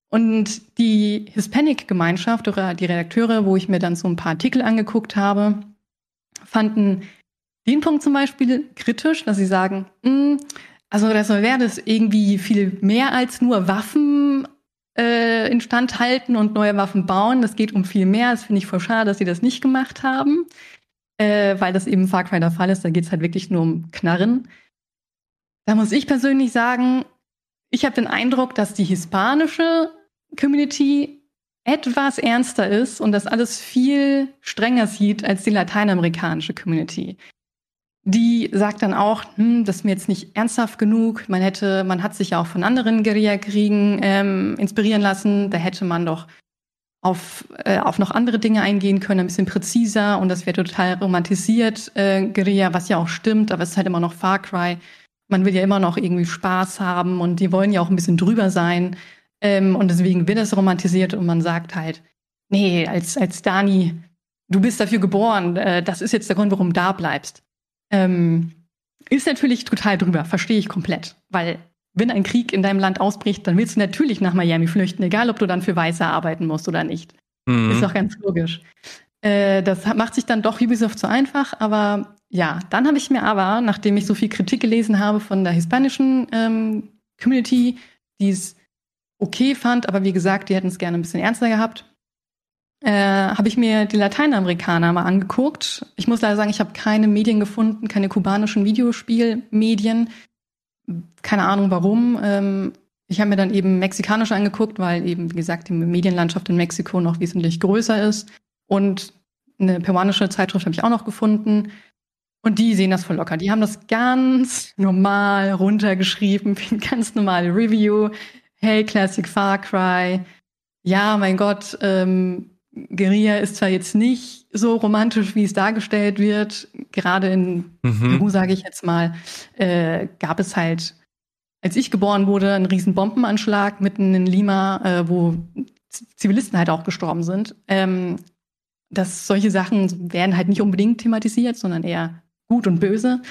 Und die Hispanic-Gemeinschaft oder die Redakteure, wo ich mir dann so ein paar Artikel angeguckt habe, fanden den Punkt zum Beispiel kritisch, dass sie sagen, mh, hm, also das wäre das irgendwie viel mehr als nur Waffen äh, instand halten und neue Waffen bauen. Das geht um viel mehr. Das finde ich voll schade, dass sie das nicht gemacht haben, äh, weil das eben Far Cry der Fall ist. Da geht es halt wirklich nur um Knarren. Da muss ich persönlich sagen, ich habe den Eindruck, dass die hispanische Community etwas ernster ist und das alles viel strenger sieht als die lateinamerikanische Community. Die sagt dann auch, hm, das ist mir jetzt nicht ernsthaft genug. Man hätte, man hat sich ja auch von anderen Guerillakriegen ähm, inspirieren lassen. Da hätte man doch auf, äh, auf noch andere Dinge eingehen können, ein bisschen präziser und das wäre total romantisiert, äh, Guerilla, was ja auch stimmt, aber es ist halt immer noch Far Cry. Man will ja immer noch irgendwie Spaß haben und die wollen ja auch ein bisschen drüber sein. Ähm, und deswegen wird es romantisiert und man sagt halt, nee, als, als Dani, du bist dafür geboren, äh, das ist jetzt der Grund, warum du da bleibst. Ähm, ist natürlich total drüber, verstehe ich komplett. Weil wenn ein Krieg in deinem Land ausbricht, dann willst du natürlich nach Miami flüchten, egal ob du dann für Weiße arbeiten musst oder nicht. Mhm. Ist doch ganz logisch. Äh, das macht sich dann doch Ubisoft so einfach, aber ja, dann habe ich mir aber, nachdem ich so viel Kritik gelesen habe von der hispanischen ähm, Community, die es okay fand, aber wie gesagt, die hätten es gerne ein bisschen ernster gehabt. Äh, habe ich mir die Lateinamerikaner mal angeguckt. Ich muss leider sagen, ich habe keine Medien gefunden, keine kubanischen Videospielmedien. Keine Ahnung warum. Ähm, ich habe mir dann eben mexikanisch angeguckt, weil eben, wie gesagt, die Medienlandschaft in Mexiko noch wesentlich größer ist. Und eine peruanische Zeitschrift habe ich auch noch gefunden. Und die sehen das voll locker. Die haben das ganz normal runtergeschrieben, wie ein ganz normale Review. Hey, Classic Far Cry. Ja, mein Gott, ähm, Guerilla ist zwar jetzt nicht so romantisch, wie es dargestellt wird. Gerade in Mhm. Peru, sage ich jetzt mal, äh, gab es halt, als ich geboren wurde, einen riesen Bombenanschlag mitten in Lima, äh, wo Zivilisten halt auch gestorben sind. Ähm, dass solche Sachen werden halt nicht unbedingt thematisiert, sondern eher gut und böse.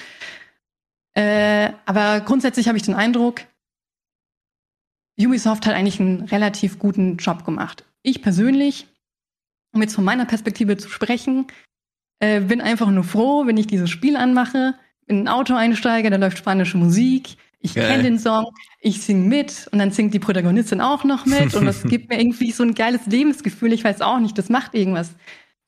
Äh, aber grundsätzlich habe ich den Eindruck, Ubisoft hat eigentlich einen relativ guten Job gemacht. Ich persönlich, um jetzt von meiner Perspektive zu sprechen, äh, bin einfach nur froh, wenn ich dieses Spiel anmache, in ein Auto einsteige, da läuft spanische Musik, ich kenne den Song, ich sing mit und dann singt die Protagonistin auch noch mit und das gibt mir irgendwie so ein geiles Lebensgefühl. Ich weiß auch nicht, das macht irgendwas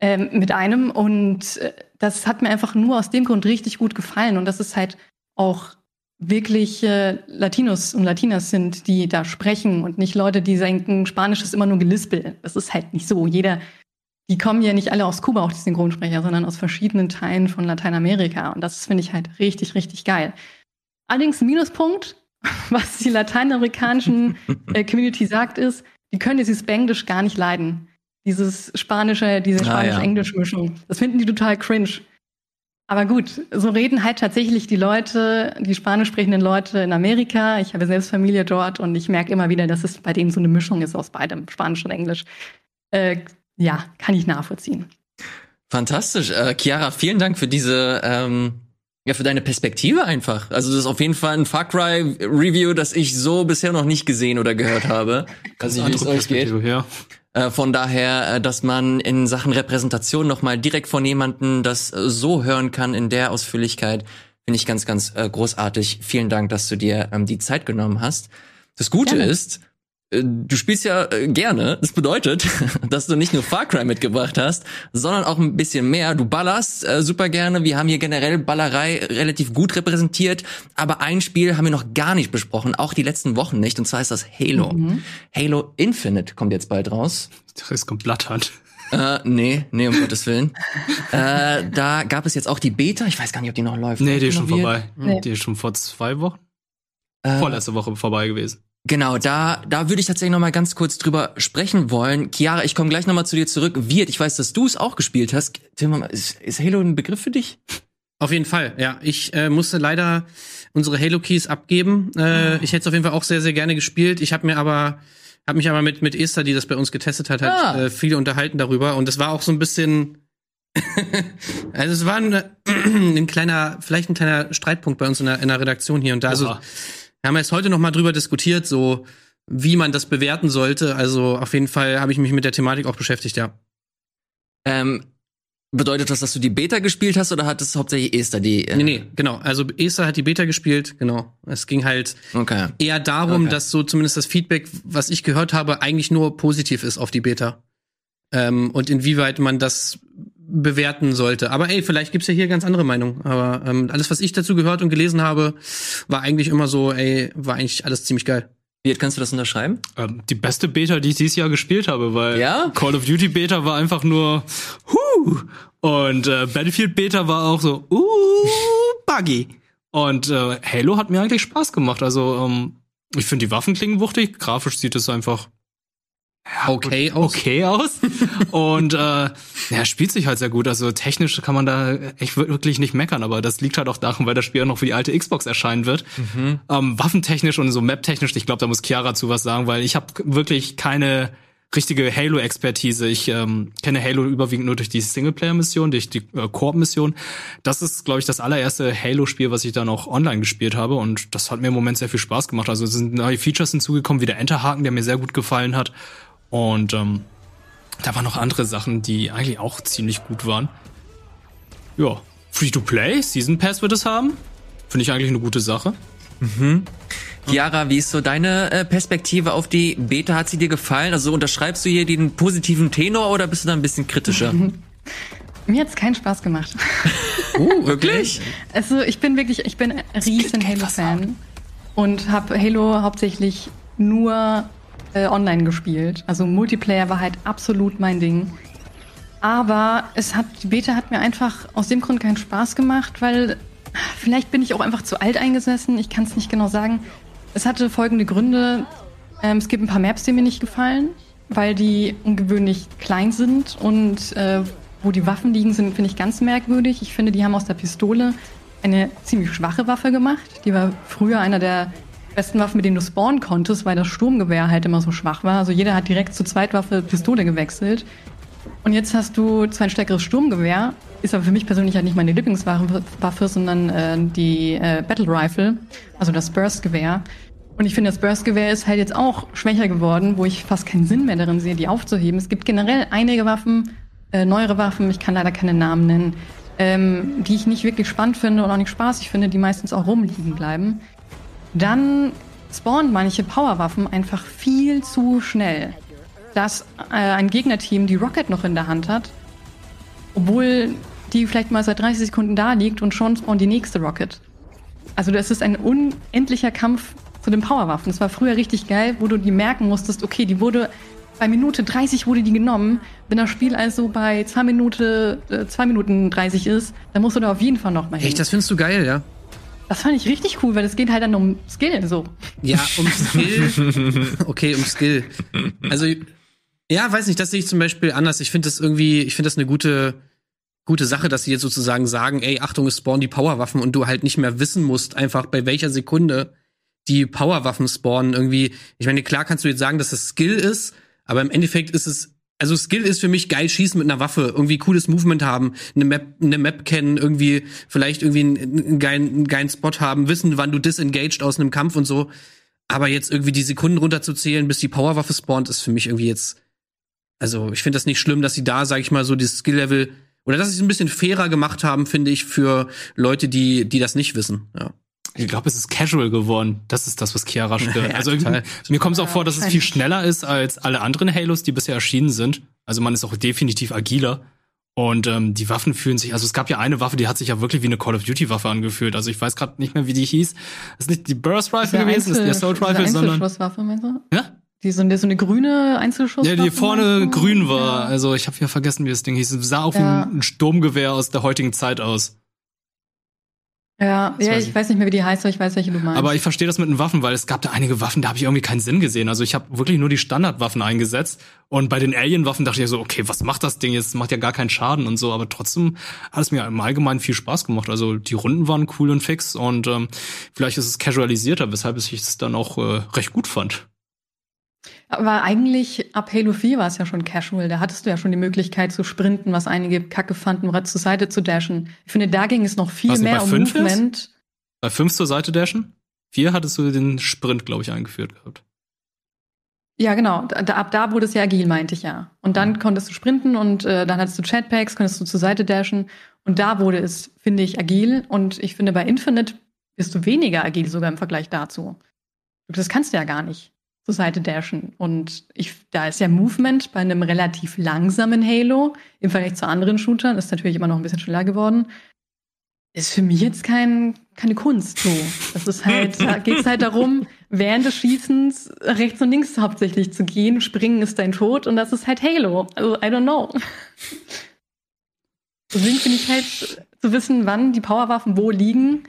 ähm, mit einem und äh, das hat mir einfach nur aus dem Grund richtig gut gefallen und das ist halt auch wirklich äh, Latinos und Latinas sind, die da sprechen und nicht Leute, die denken, Spanisch ist immer nur Gelispel. Das ist halt nicht so. Jeder, die kommen ja nicht alle aus Kuba, auch die Synchronsprecher, sondern aus verschiedenen Teilen von Lateinamerika. Und das finde ich halt richtig, richtig geil. Allerdings ein Minuspunkt, was die lateinamerikanischen äh, Community sagt, ist, die können dieses Spanglish gar nicht leiden. Dieses spanische, diese Ah, ja. spanisch-englisch-Mischung. Das finden die total cringe. Aber gut, so reden halt tatsächlich die Leute, die spanisch sprechenden Leute in Amerika. Ich habe selbst Familie dort und ich merke immer wieder, dass es bei denen so eine Mischung ist aus beidem, Spanisch und Englisch. Äh, ja, kann ich nachvollziehen. Fantastisch. Äh, Chiara, vielen Dank für diese, ähm, ja, für deine Perspektive einfach. Also das ist auf jeden Fall ein Far Cry Review, das ich so bisher noch nicht gesehen oder gehört habe. Also wie es euch geht. Ja. Äh, von daher, äh, dass man in Sachen Repräsentation noch mal direkt von jemandem das äh, so hören kann in der Ausführlichkeit, finde ich ganz, ganz großartig. Vielen Dank, dass du dir ähm, die Zeit genommen hast. Das Gute Gerne. ist, du spielst ja äh, gerne. Das bedeutet, dass du nicht nur Far Cry mitgebracht hast, sondern auch ein bisschen mehr. Du ballerst äh, super gerne. Wir haben hier generell Ballerei relativ gut repräsentiert. Aber ein Spiel haben wir noch gar nicht besprochen, auch die letzten Wochen nicht. Und zwar ist das Halo. Halo Infinite kommt jetzt bald raus. Das kommt Blatthand. Äh, nee, nee, um Gottes Willen. äh, da gab es jetzt auch die Beta. Ich weiß gar nicht, ob die noch läuft. Nee, die ist schon vorbei. Nee. Die ist schon vor zwei Wochen, Äh, vorletzte Woche vorbei gewesen. Genau, da, da würde ich tatsächlich noch mal ganz kurz drüber sprechen wollen. Chiara, ich komme gleich noch mal zu dir zurück. Wirt, ich weiß, dass du es auch gespielt hast. Tim, ist, ist Halo ein Begriff für dich? Auf jeden Fall, ja. Ich äh, musste leider unsere Halo Keys abgeben. Äh, Ich hätte es auf jeden Fall auch sehr, sehr gerne gespielt. Ich habe mir aber, habe mich aber mit mit Esther, die das bei uns getestet hat, halt Ah. äh, viel unterhalten darüber. Und es war auch so ein bisschen, also es war ein, ein kleiner, vielleicht ein kleiner Streitpunkt bei uns in der, in der Redaktion hier und da. Also Oha. Wir haben jetzt heute noch mal drüber diskutiert, so wie man das bewerten sollte. Also auf jeden Fall habe ich mich mit der Thematik auch beschäftigt, ja. Ähm, bedeutet das, dass du die Beta gespielt hast oder hat es hauptsächlich Esther die? Äh, Nee, nee, genau. Also Esther hat die Beta gespielt, genau. Es ging halt Okay. eher darum, Okay. dass so zumindest das Feedback, was ich gehört habe, eigentlich nur positiv ist auf die Beta. Ähm, und inwieweit man das bewerten sollte. Aber ey, vielleicht gibt's ja hier ganz andere Meinungen. Aber ähm, alles, was ich dazu gehört und gelesen habe, war eigentlich immer so, ey, war eigentlich alles ziemlich geil. Wirt, kannst du das unterschreiben? Ähm, die beste Beta, die ich dieses Jahr gespielt habe, weil Ja? Call of Duty Beta war einfach nur huh und äh, Battlefield Beta war auch so uh buggy und äh, Halo hat mir eigentlich Spaß gemacht. Also ähm, ich finde die Waffen klingen wuchtig, grafisch sieht es einfach Okay, aus. okay aus und äh, ja, spielt sich halt sehr gut. Also technisch kann man da echt wirklich nicht meckern, aber das liegt halt auch daran, weil das Spiel auch noch für die alte Xbox erscheinen wird. Ähm, waffentechnisch und so map-technisch, ich glaube, da muss Chiara zu was sagen, weil ich habe wirklich keine richtige Halo-Expertise. Ich ähm, kenne Halo überwiegend nur durch die Singleplayer-Mission, durch die äh, Koop-Mission. Das ist, glaube ich, das allererste Halo-Spiel, was ich dann auch online gespielt habe und das hat mir im Moment sehr viel Spaß gemacht. Also es sind neue Features hinzugekommen, wie der Enterhaken, der mir sehr gut gefallen hat. Und ähm, da waren noch andere Sachen, die eigentlich auch ziemlich gut waren. Ja, Free-to-Play, Season Pass wird es haben. Finde ich eigentlich eine gute Sache. Chiara, wie ist so deine äh, Perspektive auf die Beta? Hat sie dir gefallen? Also unterschreibst du hier den positiven Tenor oder bist du da ein bisschen kritischer? Mir hat's keinen Spaß gemacht. uh, wirklich? Also ich bin wirklich, ich bin ein riesen Halo-Fan und habe Halo hauptsächlich nur äh, online gespielt. Also Multiplayer war halt absolut mein Ding. Aber es hat, die Beta hat mir einfach aus dem Grund keinen Spaß gemacht, weil vielleicht bin ich auch einfach zu alt eingesessen. Ich kann es nicht genau sagen. Es hatte folgende Gründe. Ähm, es gibt ein paar Maps, die mir nicht gefallen, weil die ungewöhnlich klein sind und äh, wo die Waffen liegen, sind, finde ich ganz merkwürdig. Ich finde, die haben aus der Pistole eine ziemlich schwache Waffe gemacht. Die war früher einer der besten Waffen, mit denen du spawnen konntest, weil das Sturmgewehr halt immer so schwach war. Also jeder hat direkt zur Zweitwaffe Pistole gewechselt. Und jetzt hast du zwar ein stärkeres Sturmgewehr, ist aber für mich persönlich halt nicht meine Lieblingswaffe, sondern äh, die äh, Battle Rifle, also das Burst-Gewehr. Und ich finde, das Burst-Gewehr ist halt jetzt auch schwächer geworden, wo ich fast keinen Sinn mehr darin sehe, die aufzuheben. Es gibt generell einige Waffen, äh, neuere Waffen, ich kann leider keine Namen nennen, ähm, die ich nicht wirklich spannend finde und auch nicht spaßig finde, die meistens auch rumliegen bleiben. Dann spawnen manche Powerwaffen einfach viel zu schnell dass äh, ein Gegnerteam die Rocket noch in der Hand hat, obwohl die vielleicht mal seit 30 Sekunden da liegt und schon spawnt die nächste Rocket. Also das ist ein unendlicher Kampf zu den Powerwaffen. Das war früher richtig geil, wo du die merken musstest, okay, die wurde bei Minute 30 wurde die genommen. Wenn das Spiel also bei 2 Minute, äh, 2 Minuten 30 ist, dann musst du da auf jeden Fall noch mal hin. Echt, das findest du geil, ja? Das fand ich richtig cool, weil es geht halt dann um Skill so. Ja, um Skill. Okay, um Skill. Also ja, weiß nicht, das sehe ich zum Beispiel anders. Ich finde das irgendwie, ich finde das eine gute, gute Sache, dass sie jetzt sozusagen sagen, ey, Achtung, es spawnen die Powerwaffen und du halt nicht mehr wissen musst, einfach bei welcher Sekunde die Powerwaffen spawnen. Irgendwie, ich meine, klar kannst du jetzt sagen, dass das Skill ist, aber im Endeffekt ist es, also Skill ist für mich geil schießen mit einer Waffe, irgendwie cooles Movement haben, eine Map, eine Map kennen, irgendwie vielleicht irgendwie einen, einen, geilen, einen geilen Spot haben, wissen, wann du disengaged aus einem Kampf und so. Aber jetzt irgendwie die Sekunden runterzuzählen, bis die Powerwaffe spawnt, ist für mich irgendwie jetzt also ich finde das nicht schlimm, dass sie da, sag ich mal, so dieses Skill-Level oder dass sie es ein bisschen fairer gemacht haben, finde ich, für Leute, die, die das nicht wissen. Ja. Ich glaube, es ist casual geworden. Das ist das, was Chiara stört. Ja, also mir kommt es auch vor, dass es viel schneller ist als alle anderen Halos, die bisher erschienen sind. Also man ist auch definitiv agiler. Und ähm, die Waffen fühlen sich, also es gab ja eine Waffe, die hat sich ja wirklich wie eine Call of Duty Waffe angefühlt. Also ich weiß gerade nicht mehr, wie die hieß. Das ist nicht die Burst Rifle gewesen, das ist die Assault Rifle, sondern meinst du? Ja? Die so, so eine grüne Einzelschuss. Ja, die vorne grün war. Ja. Also ich habe ja vergessen, wie das Ding hieß. Es sah auf ja. ein Sturmgewehr aus der heutigen Zeit aus. Ja, ja, ich, ich weiß nicht mehr, wie die heißt, aber ich weiß, welche du meinst. Aber ich verstehe das mit den Waffen, weil es gab da einige Waffen, da habe ich irgendwie keinen Sinn gesehen. Also ich habe wirklich nur die Standardwaffen eingesetzt und bei den Alien-Waffen dachte ich so, okay, was macht das Ding jetzt? Macht ja gar keinen Schaden und so, aber trotzdem hat es mir im Allgemeinen viel Spaß gemacht. Also die Runden waren cool und fix und ähm, vielleicht ist es casualisierter, weshalb ich es dann auch äh, recht gut fand. Aber eigentlich ab Halo 4 war es ja schon casual. Da hattest du ja schon die Möglichkeit zu sprinten, was einige kacke fanden, oder zur Seite zu dashen. Ich finde, da ging es noch viel was mehr um Movement. Ist? Bei 5 zur Seite dashen? 4 hattest du den Sprint, glaube ich, eingeführt gehabt. Ja, genau. Da, ab da wurde es ja agil, meinte ich ja. Und dann mhm. konntest du sprinten und äh, dann hattest du Chatpacks, konntest du zur Seite dashen. Und da wurde es, finde ich, agil. Und ich finde, bei Infinite bist du weniger agil sogar im Vergleich dazu. Das kannst du ja gar nicht zur Seite dashen. Und ich, da ist ja Movement bei einem relativ langsamen Halo im Vergleich zu anderen Shootern, ist natürlich immer noch ein bisschen schneller geworden. Ist für mich jetzt kein, keine Kunst so. Das ist halt, da geht es halt darum, während des Schießens rechts und links hauptsächlich zu gehen. Springen ist dein Tod und das ist halt Halo. Also, I don't know. Deswegen finde ich halt, zu wissen, wann die Powerwaffen wo liegen,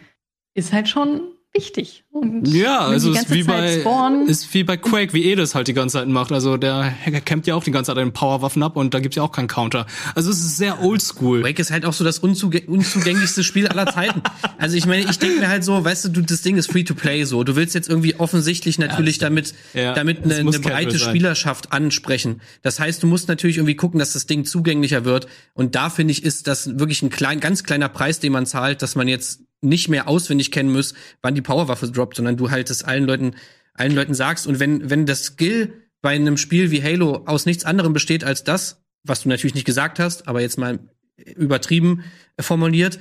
ist halt schon wichtig. Und ja, also ist wie, bei, ist wie bei Quake, wie Edis halt die ganze Zeit macht. Also der Hacker campt ja auch die ganze Zeit an Powerwaffen ab und da gibt's ja auch keinen Counter. Also es ist sehr oldschool. Quake ist halt auch so das unzugäng unzugänglichste Spiel aller Zeiten. Also ich meine, ich denke mir halt so, weißt du, du, das Ding ist free to play so. Du willst jetzt irgendwie offensichtlich natürlich ja, damit, ja, damit eine, eine breite Spielerschaft ansprechen. Das heißt, du musst natürlich irgendwie gucken, dass das Ding zugänglicher wird. Und da finde ich, ist das wirklich ein klein, ganz kleiner Preis, den man zahlt, dass man jetzt nicht mehr auswendig kennen musst, wann die Powerwaffe droppt, sondern du halt es allen Leuten, allen Leuten sagst. Und wenn, wenn das Skill bei einem Spiel wie Halo aus nichts anderem besteht als das, was du natürlich nicht gesagt hast, aber jetzt mal übertrieben formuliert,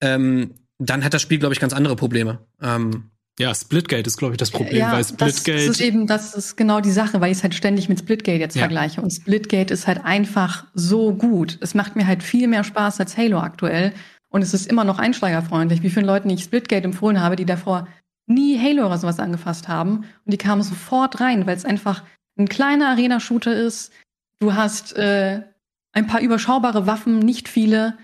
ähm, dann hat das Spiel, glaube ich, ganz andere Probleme. Ähm, ja, Splitgate ist, glaube ich, das Problem, ja, weil Splitgate. Das, das ist eben, das ist genau die Sache, weil ich es halt ständig mit Splitgate jetzt ja. vergleiche. Und Splitgate ist halt einfach so gut. Es macht mir halt viel mehr Spaß als Halo aktuell. Und es ist immer noch einsteigerfreundlich. Wie vielen Leuten ich Splitgate empfohlen habe, die davor nie Halo oder sowas angefasst haben. Und die kamen sofort rein, weil es einfach ein kleiner Arena-Shooter ist. Du hast äh, ein paar überschaubare Waffen, nicht viele.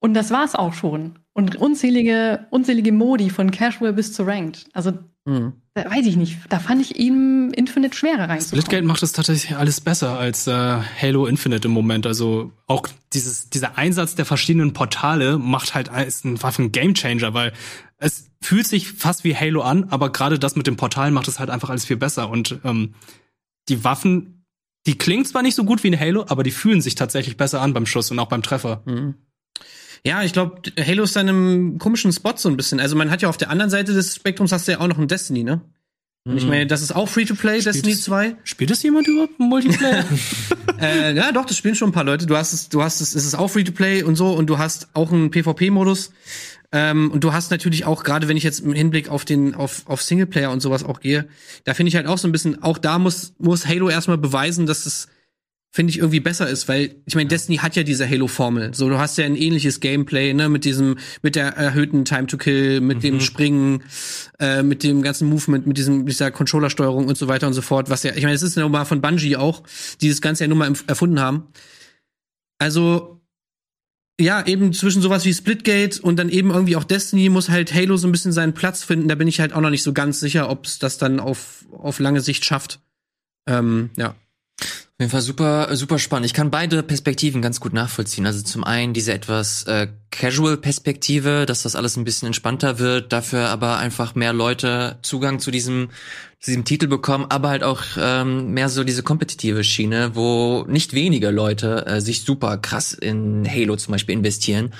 Und das war's auch schon. Und unzählige, unzählige Modi von Casual bis zu Ranked. Also, Mhm. da weiß ich nicht. Da fand ich ihm Infinite schwerer Splitgate reinzukommen. macht es tatsächlich alles besser als äh, Halo Infinite im Moment. Also auch dieses, dieser Einsatz der verschiedenen Portale macht halt ist ein, war ein Gamechanger, weil es fühlt sich fast wie Halo an, aber gerade das mit dem Portal macht es halt einfach alles viel besser. Und ähm, die Waffen, die klingen zwar nicht so gut wie in Halo, aber die fühlen sich tatsächlich besser an beim Schuss und auch beim Treffer. Ja, ich glaube, Halo ist dann im komischen Spot so ein bisschen. Also man hat ja auf der anderen Seite des Spektrums hast du ja auch noch ein Destiny, ne? Und ich meine, das ist auch Free-to-Play, Destiny es- 2. Spielt das jemand überhaupt im Multiplayer? Äh, ja, doch, das spielen schon ein paar Leute. Du hast es, du hast es, es ist auch Free-to-Play und so und du hast auch einen PvP-Modus. Ähm, und du hast natürlich auch, gerade wenn ich jetzt im Hinblick auf den, auf, auf Singleplayer und sowas auch gehe, da finde ich halt auch so ein bisschen, auch da muss, muss Halo erstmal beweisen, dass es, finde ich, irgendwie besser ist, weil, ich meine, Destiny hat ja diese Halo-Formel. So, du hast ja ein ähnliches Gameplay, ne, mit diesem, mit der erhöhten Time to Kill, mit dem Springen, äh, mit dem ganzen Movement, mit diesem, dieser Controllersteuerung und so weiter und so fort, was ja, ich meine, es ist ja nun mal von Bungie auch, die das Ganze ja nun mal erfunden haben. Also, ja, eben zwischen sowas wie Splitgate und dann eben irgendwie auch Destiny muss halt Halo so ein bisschen seinen Platz finden. Da bin ich halt auch noch nicht so ganz sicher, ob es das dann auf, auf lange Sicht schafft. Ähm, ja. Auf jeden Fall super, super spannend. Ich kann beide Perspektiven ganz gut nachvollziehen. Also zum einen diese etwas äh, Casual-Perspektive, dass das alles ein bisschen entspannter wird, dafür aber einfach mehr Leute Zugang zu diesem, zu diesem Titel bekommen, aber halt auch ähm, mehr so diese kompetitive Schiene, wo nicht wenige Leute äh, sich super krass in Halo zum Beispiel investieren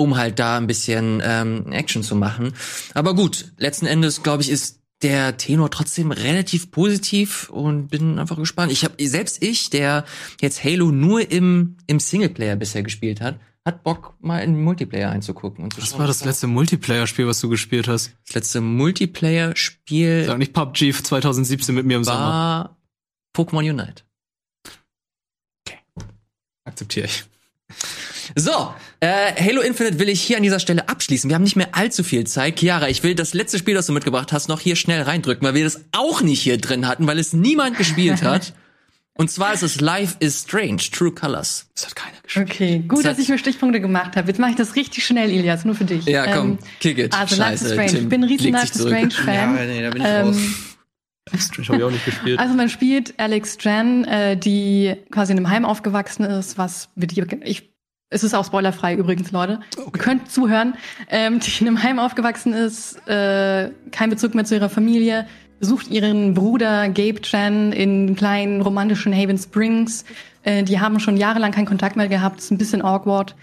um halt da ein bisschen ähm, Action zu machen. Aber gut, letzten Endes, glaube ich, ist der Tenor trotzdem relativ positiv und bin einfach gespannt. Ich habe selbst ich, der jetzt Halo nur im im Singleplayer bisher gespielt hat, hat Bock mal in den Multiplayer einzugucken und zu Was schauen, war das letzte Multiplayer-Spiel, was du gespielt hast? das letzte Multiplayer-Spiel Sag nicht PUBG 2017 mit mir im Sommer. war Pokémon Unite. Akzeptiere ich. So, äh, Halo Infinite will ich hier an dieser Stelle abschließen. Wir haben nicht mehr allzu viel Zeit. Chiara, ich will das letzte Spiel, das du mitgebracht hast, noch hier schnell reindrücken, weil wir das auch nicht hier drin hatten, weil es niemand gespielt hat. Und zwar ist es Life is Strange, True Colors. Das hat keiner gespielt. Okay, gut, Das dass ich mir Stichpunkte gemacht habe. Jetzt mache ich das richtig schnell, Ilias, nur für dich. Ja, komm, Ähm, kick it. Also Life is Scheiße, Strange. Tim Ich bin ein riesen Life is. Strange-Fan. Ja, nee, da bin ich raus. Ähm, Strange habe ich auch nicht gespielt. Also man spielt Alex Jan, äh, die quasi in einem Heim aufgewachsen ist, was mit ihr, ich, es ist auch spoilerfrei übrigens, Leute. Ihr könnt zuhören, ähm, die in einem Heim aufgewachsen ist, äh, kein Bezug mehr zu ihrer Familie, besucht ihren Bruder Gabe Chan in kleinen romantischen Haven Springs. Äh, die haben schon jahrelang keinen Kontakt mehr gehabt, ist ein bisschen awkward.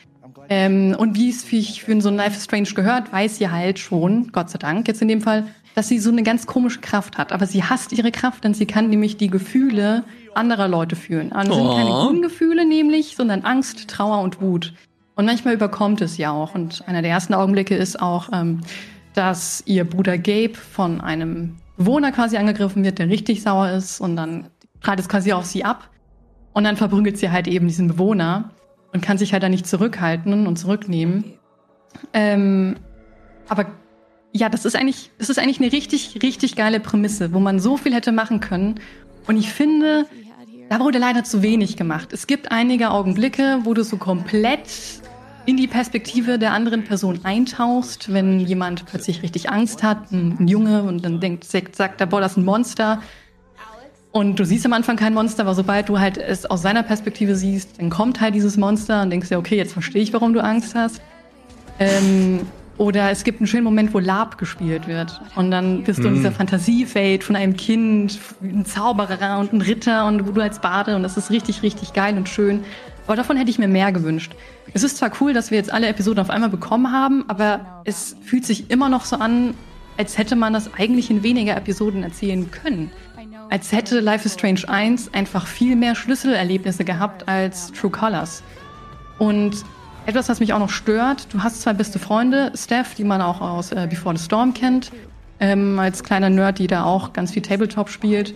Ähm, und wie es für, für so ein Life is Strange gehört, weiß sie halt schon, Gott sei Dank jetzt in dem Fall, dass sie so eine ganz komische Kraft hat. Aber sie hasst ihre Kraft, denn sie kann nämlich die Gefühle anderer Leute fühlen. Und das sind Oh. keine guten Gefühle nämlich, sondern Angst, Trauer und Wut. Und manchmal überkommt es ja auch. Und einer der ersten Augenblicke ist auch, ähm, dass ihr Bruder Gabe von einem Bewohner quasi angegriffen wird, der richtig sauer ist. Und dann prallt es quasi auf sie ab. Und dann verprügelt sie halt eben diesen Bewohner und kann sich halt dann nicht zurückhalten und zurücknehmen. Ähm, aber ja, das ist eigentlich, das ist eigentlich eine richtig, richtig geile Prämisse, wo man so viel hätte machen können. Und ich finde, da wurde leider zu wenig gemacht. Es gibt einige Augenblicke, wo du so komplett in die Perspektive der anderen Person eintauchst, wenn jemand plötzlich richtig Angst hat, ein, Junge, und dann denkt, sagt, der boah, das ist ein Monster. Und du siehst am Anfang kein Monster, aber sobald du halt es aus seiner Perspektive siehst, dann kommt halt dieses Monster und denkst dir, okay, jetzt verstehe ich, warum du Angst hast. Ähm, oder es gibt einen schönen Moment, wo Lab gespielt wird. Und dann bist du in dieser Fantasiewelt von einem Kind, ein Zauberer und ein Ritter und wo du als Bade und das ist richtig, richtig geil und schön. Aber davon hätte ich mir mehr gewünscht. Es ist zwar cool, dass wir jetzt alle Episoden auf einmal bekommen haben, aber es fühlt sich immer noch so an, als hätte man das eigentlich in weniger Episoden erzählen können. Als hätte Life is Strange 1 einfach viel mehr Schlüsselerlebnisse gehabt als True Colors. Und etwas, was mich auch noch stört, du hast zwei beste Freunde, Steph, die man auch aus äh, Before the Storm kennt, ähm, als kleiner Nerd, die da auch ganz viel Tabletop spielt.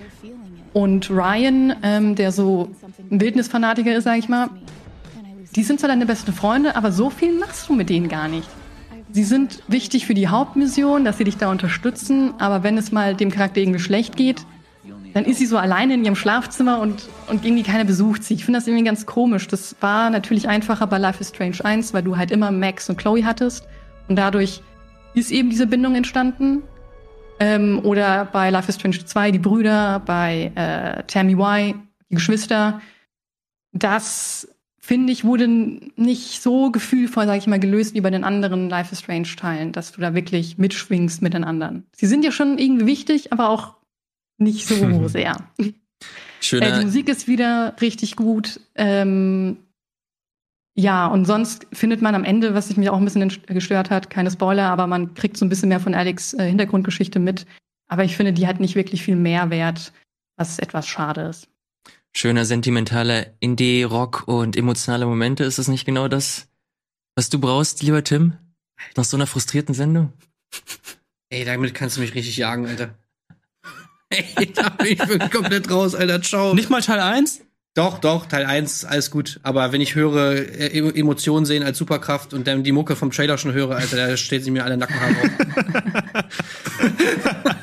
Und Ryan, ähm, der so ein Wildnisfanatiker ist, sag ich mal. Die sind zwar deine besten Freunde, aber so viel machst du mit denen gar nicht. Sie sind wichtig für die Hauptmission, dass sie dich da unterstützen, aber wenn es mal dem Charakter irgendwie schlecht geht, dann ist sie so alleine in ihrem Schlafzimmer und, und irgendwie keiner besucht sie. Ich finde das irgendwie ganz komisch. Das war natürlich einfacher bei Life is Strange 1, weil du halt immer Max und Chloe hattest. Und dadurch ist eben diese Bindung entstanden. Ähm, oder bei Life is Strange 2 die Brüder, bei äh, Tammy Y, die Geschwister. Das, finde ich, wurde nicht so gefühlvoll, sag ich mal, gelöst wie bei den anderen Life is Strange Teilen, dass du da wirklich mitschwingst mit den anderen. Sie sind ja schon irgendwie wichtig, aber auch nicht so sehr. Schöner. Äh, die Musik ist wieder richtig gut. Ähm, ja, und sonst findet man am Ende, was sich mir auch ein bisschen gestört hat, keine Spoiler, aber man kriegt so ein bisschen mehr von Alex äh, Hintergrundgeschichte mit. Aber ich finde, die hat nicht wirklich viel Mehrwert, was etwas schade ist. Schöner, sentimentaler Indie-Rock und emotionale Momente. Ist das nicht genau das, was du brauchst, lieber Tim? Nach so einer frustrierten Sendung? Ey, damit kannst du mich richtig jagen, Alter. Ey, da bin ich wirklich komplett raus, Alter. Ciao. Nicht mal Teil 1? Doch, doch, Teil 1, alles gut. Aber wenn ich höre, äh, Emotionen sehen als Superkraft und dann die Mucke vom Trailer schon höre, Alter, da steht sie mir alle Nackenhaare auf.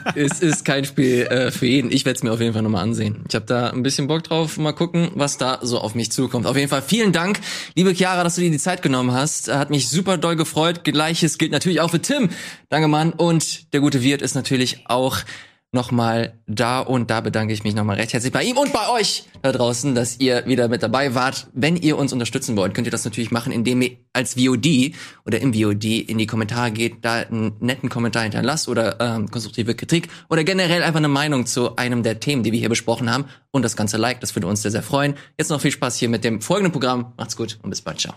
es ist kein Spiel äh, für jeden. Ich werde es mir auf jeden Fall nochmal ansehen. Ich habe da ein bisschen Bock drauf. Mal gucken, was da so auf mich zukommt. Auf jeden Fall vielen Dank, liebe Chiara, dass du dir die Zeit genommen hast. Hat mich super doll gefreut. Gleiches gilt natürlich auch für Tim. Danke, Mann. Und der gute Wirt ist natürlich auch nochmal da und da bedanke ich mich nochmal recht herzlich bei ihm und bei euch da draußen, dass ihr wieder mit dabei wart. Wenn ihr uns unterstützen wollt, könnt ihr das natürlich machen, indem ihr als VOD oder im VOD in die Kommentare geht, da einen netten Kommentar hinterlasst oder ähm, konstruktive Kritik oder generell einfach eine Meinung zu einem der Themen, die wir hier besprochen haben und das Ganze liked. Das würde uns sehr, sehr freuen. Jetzt noch viel Spaß hier mit dem folgenden Programm. Macht's gut und bis bald. Ciao.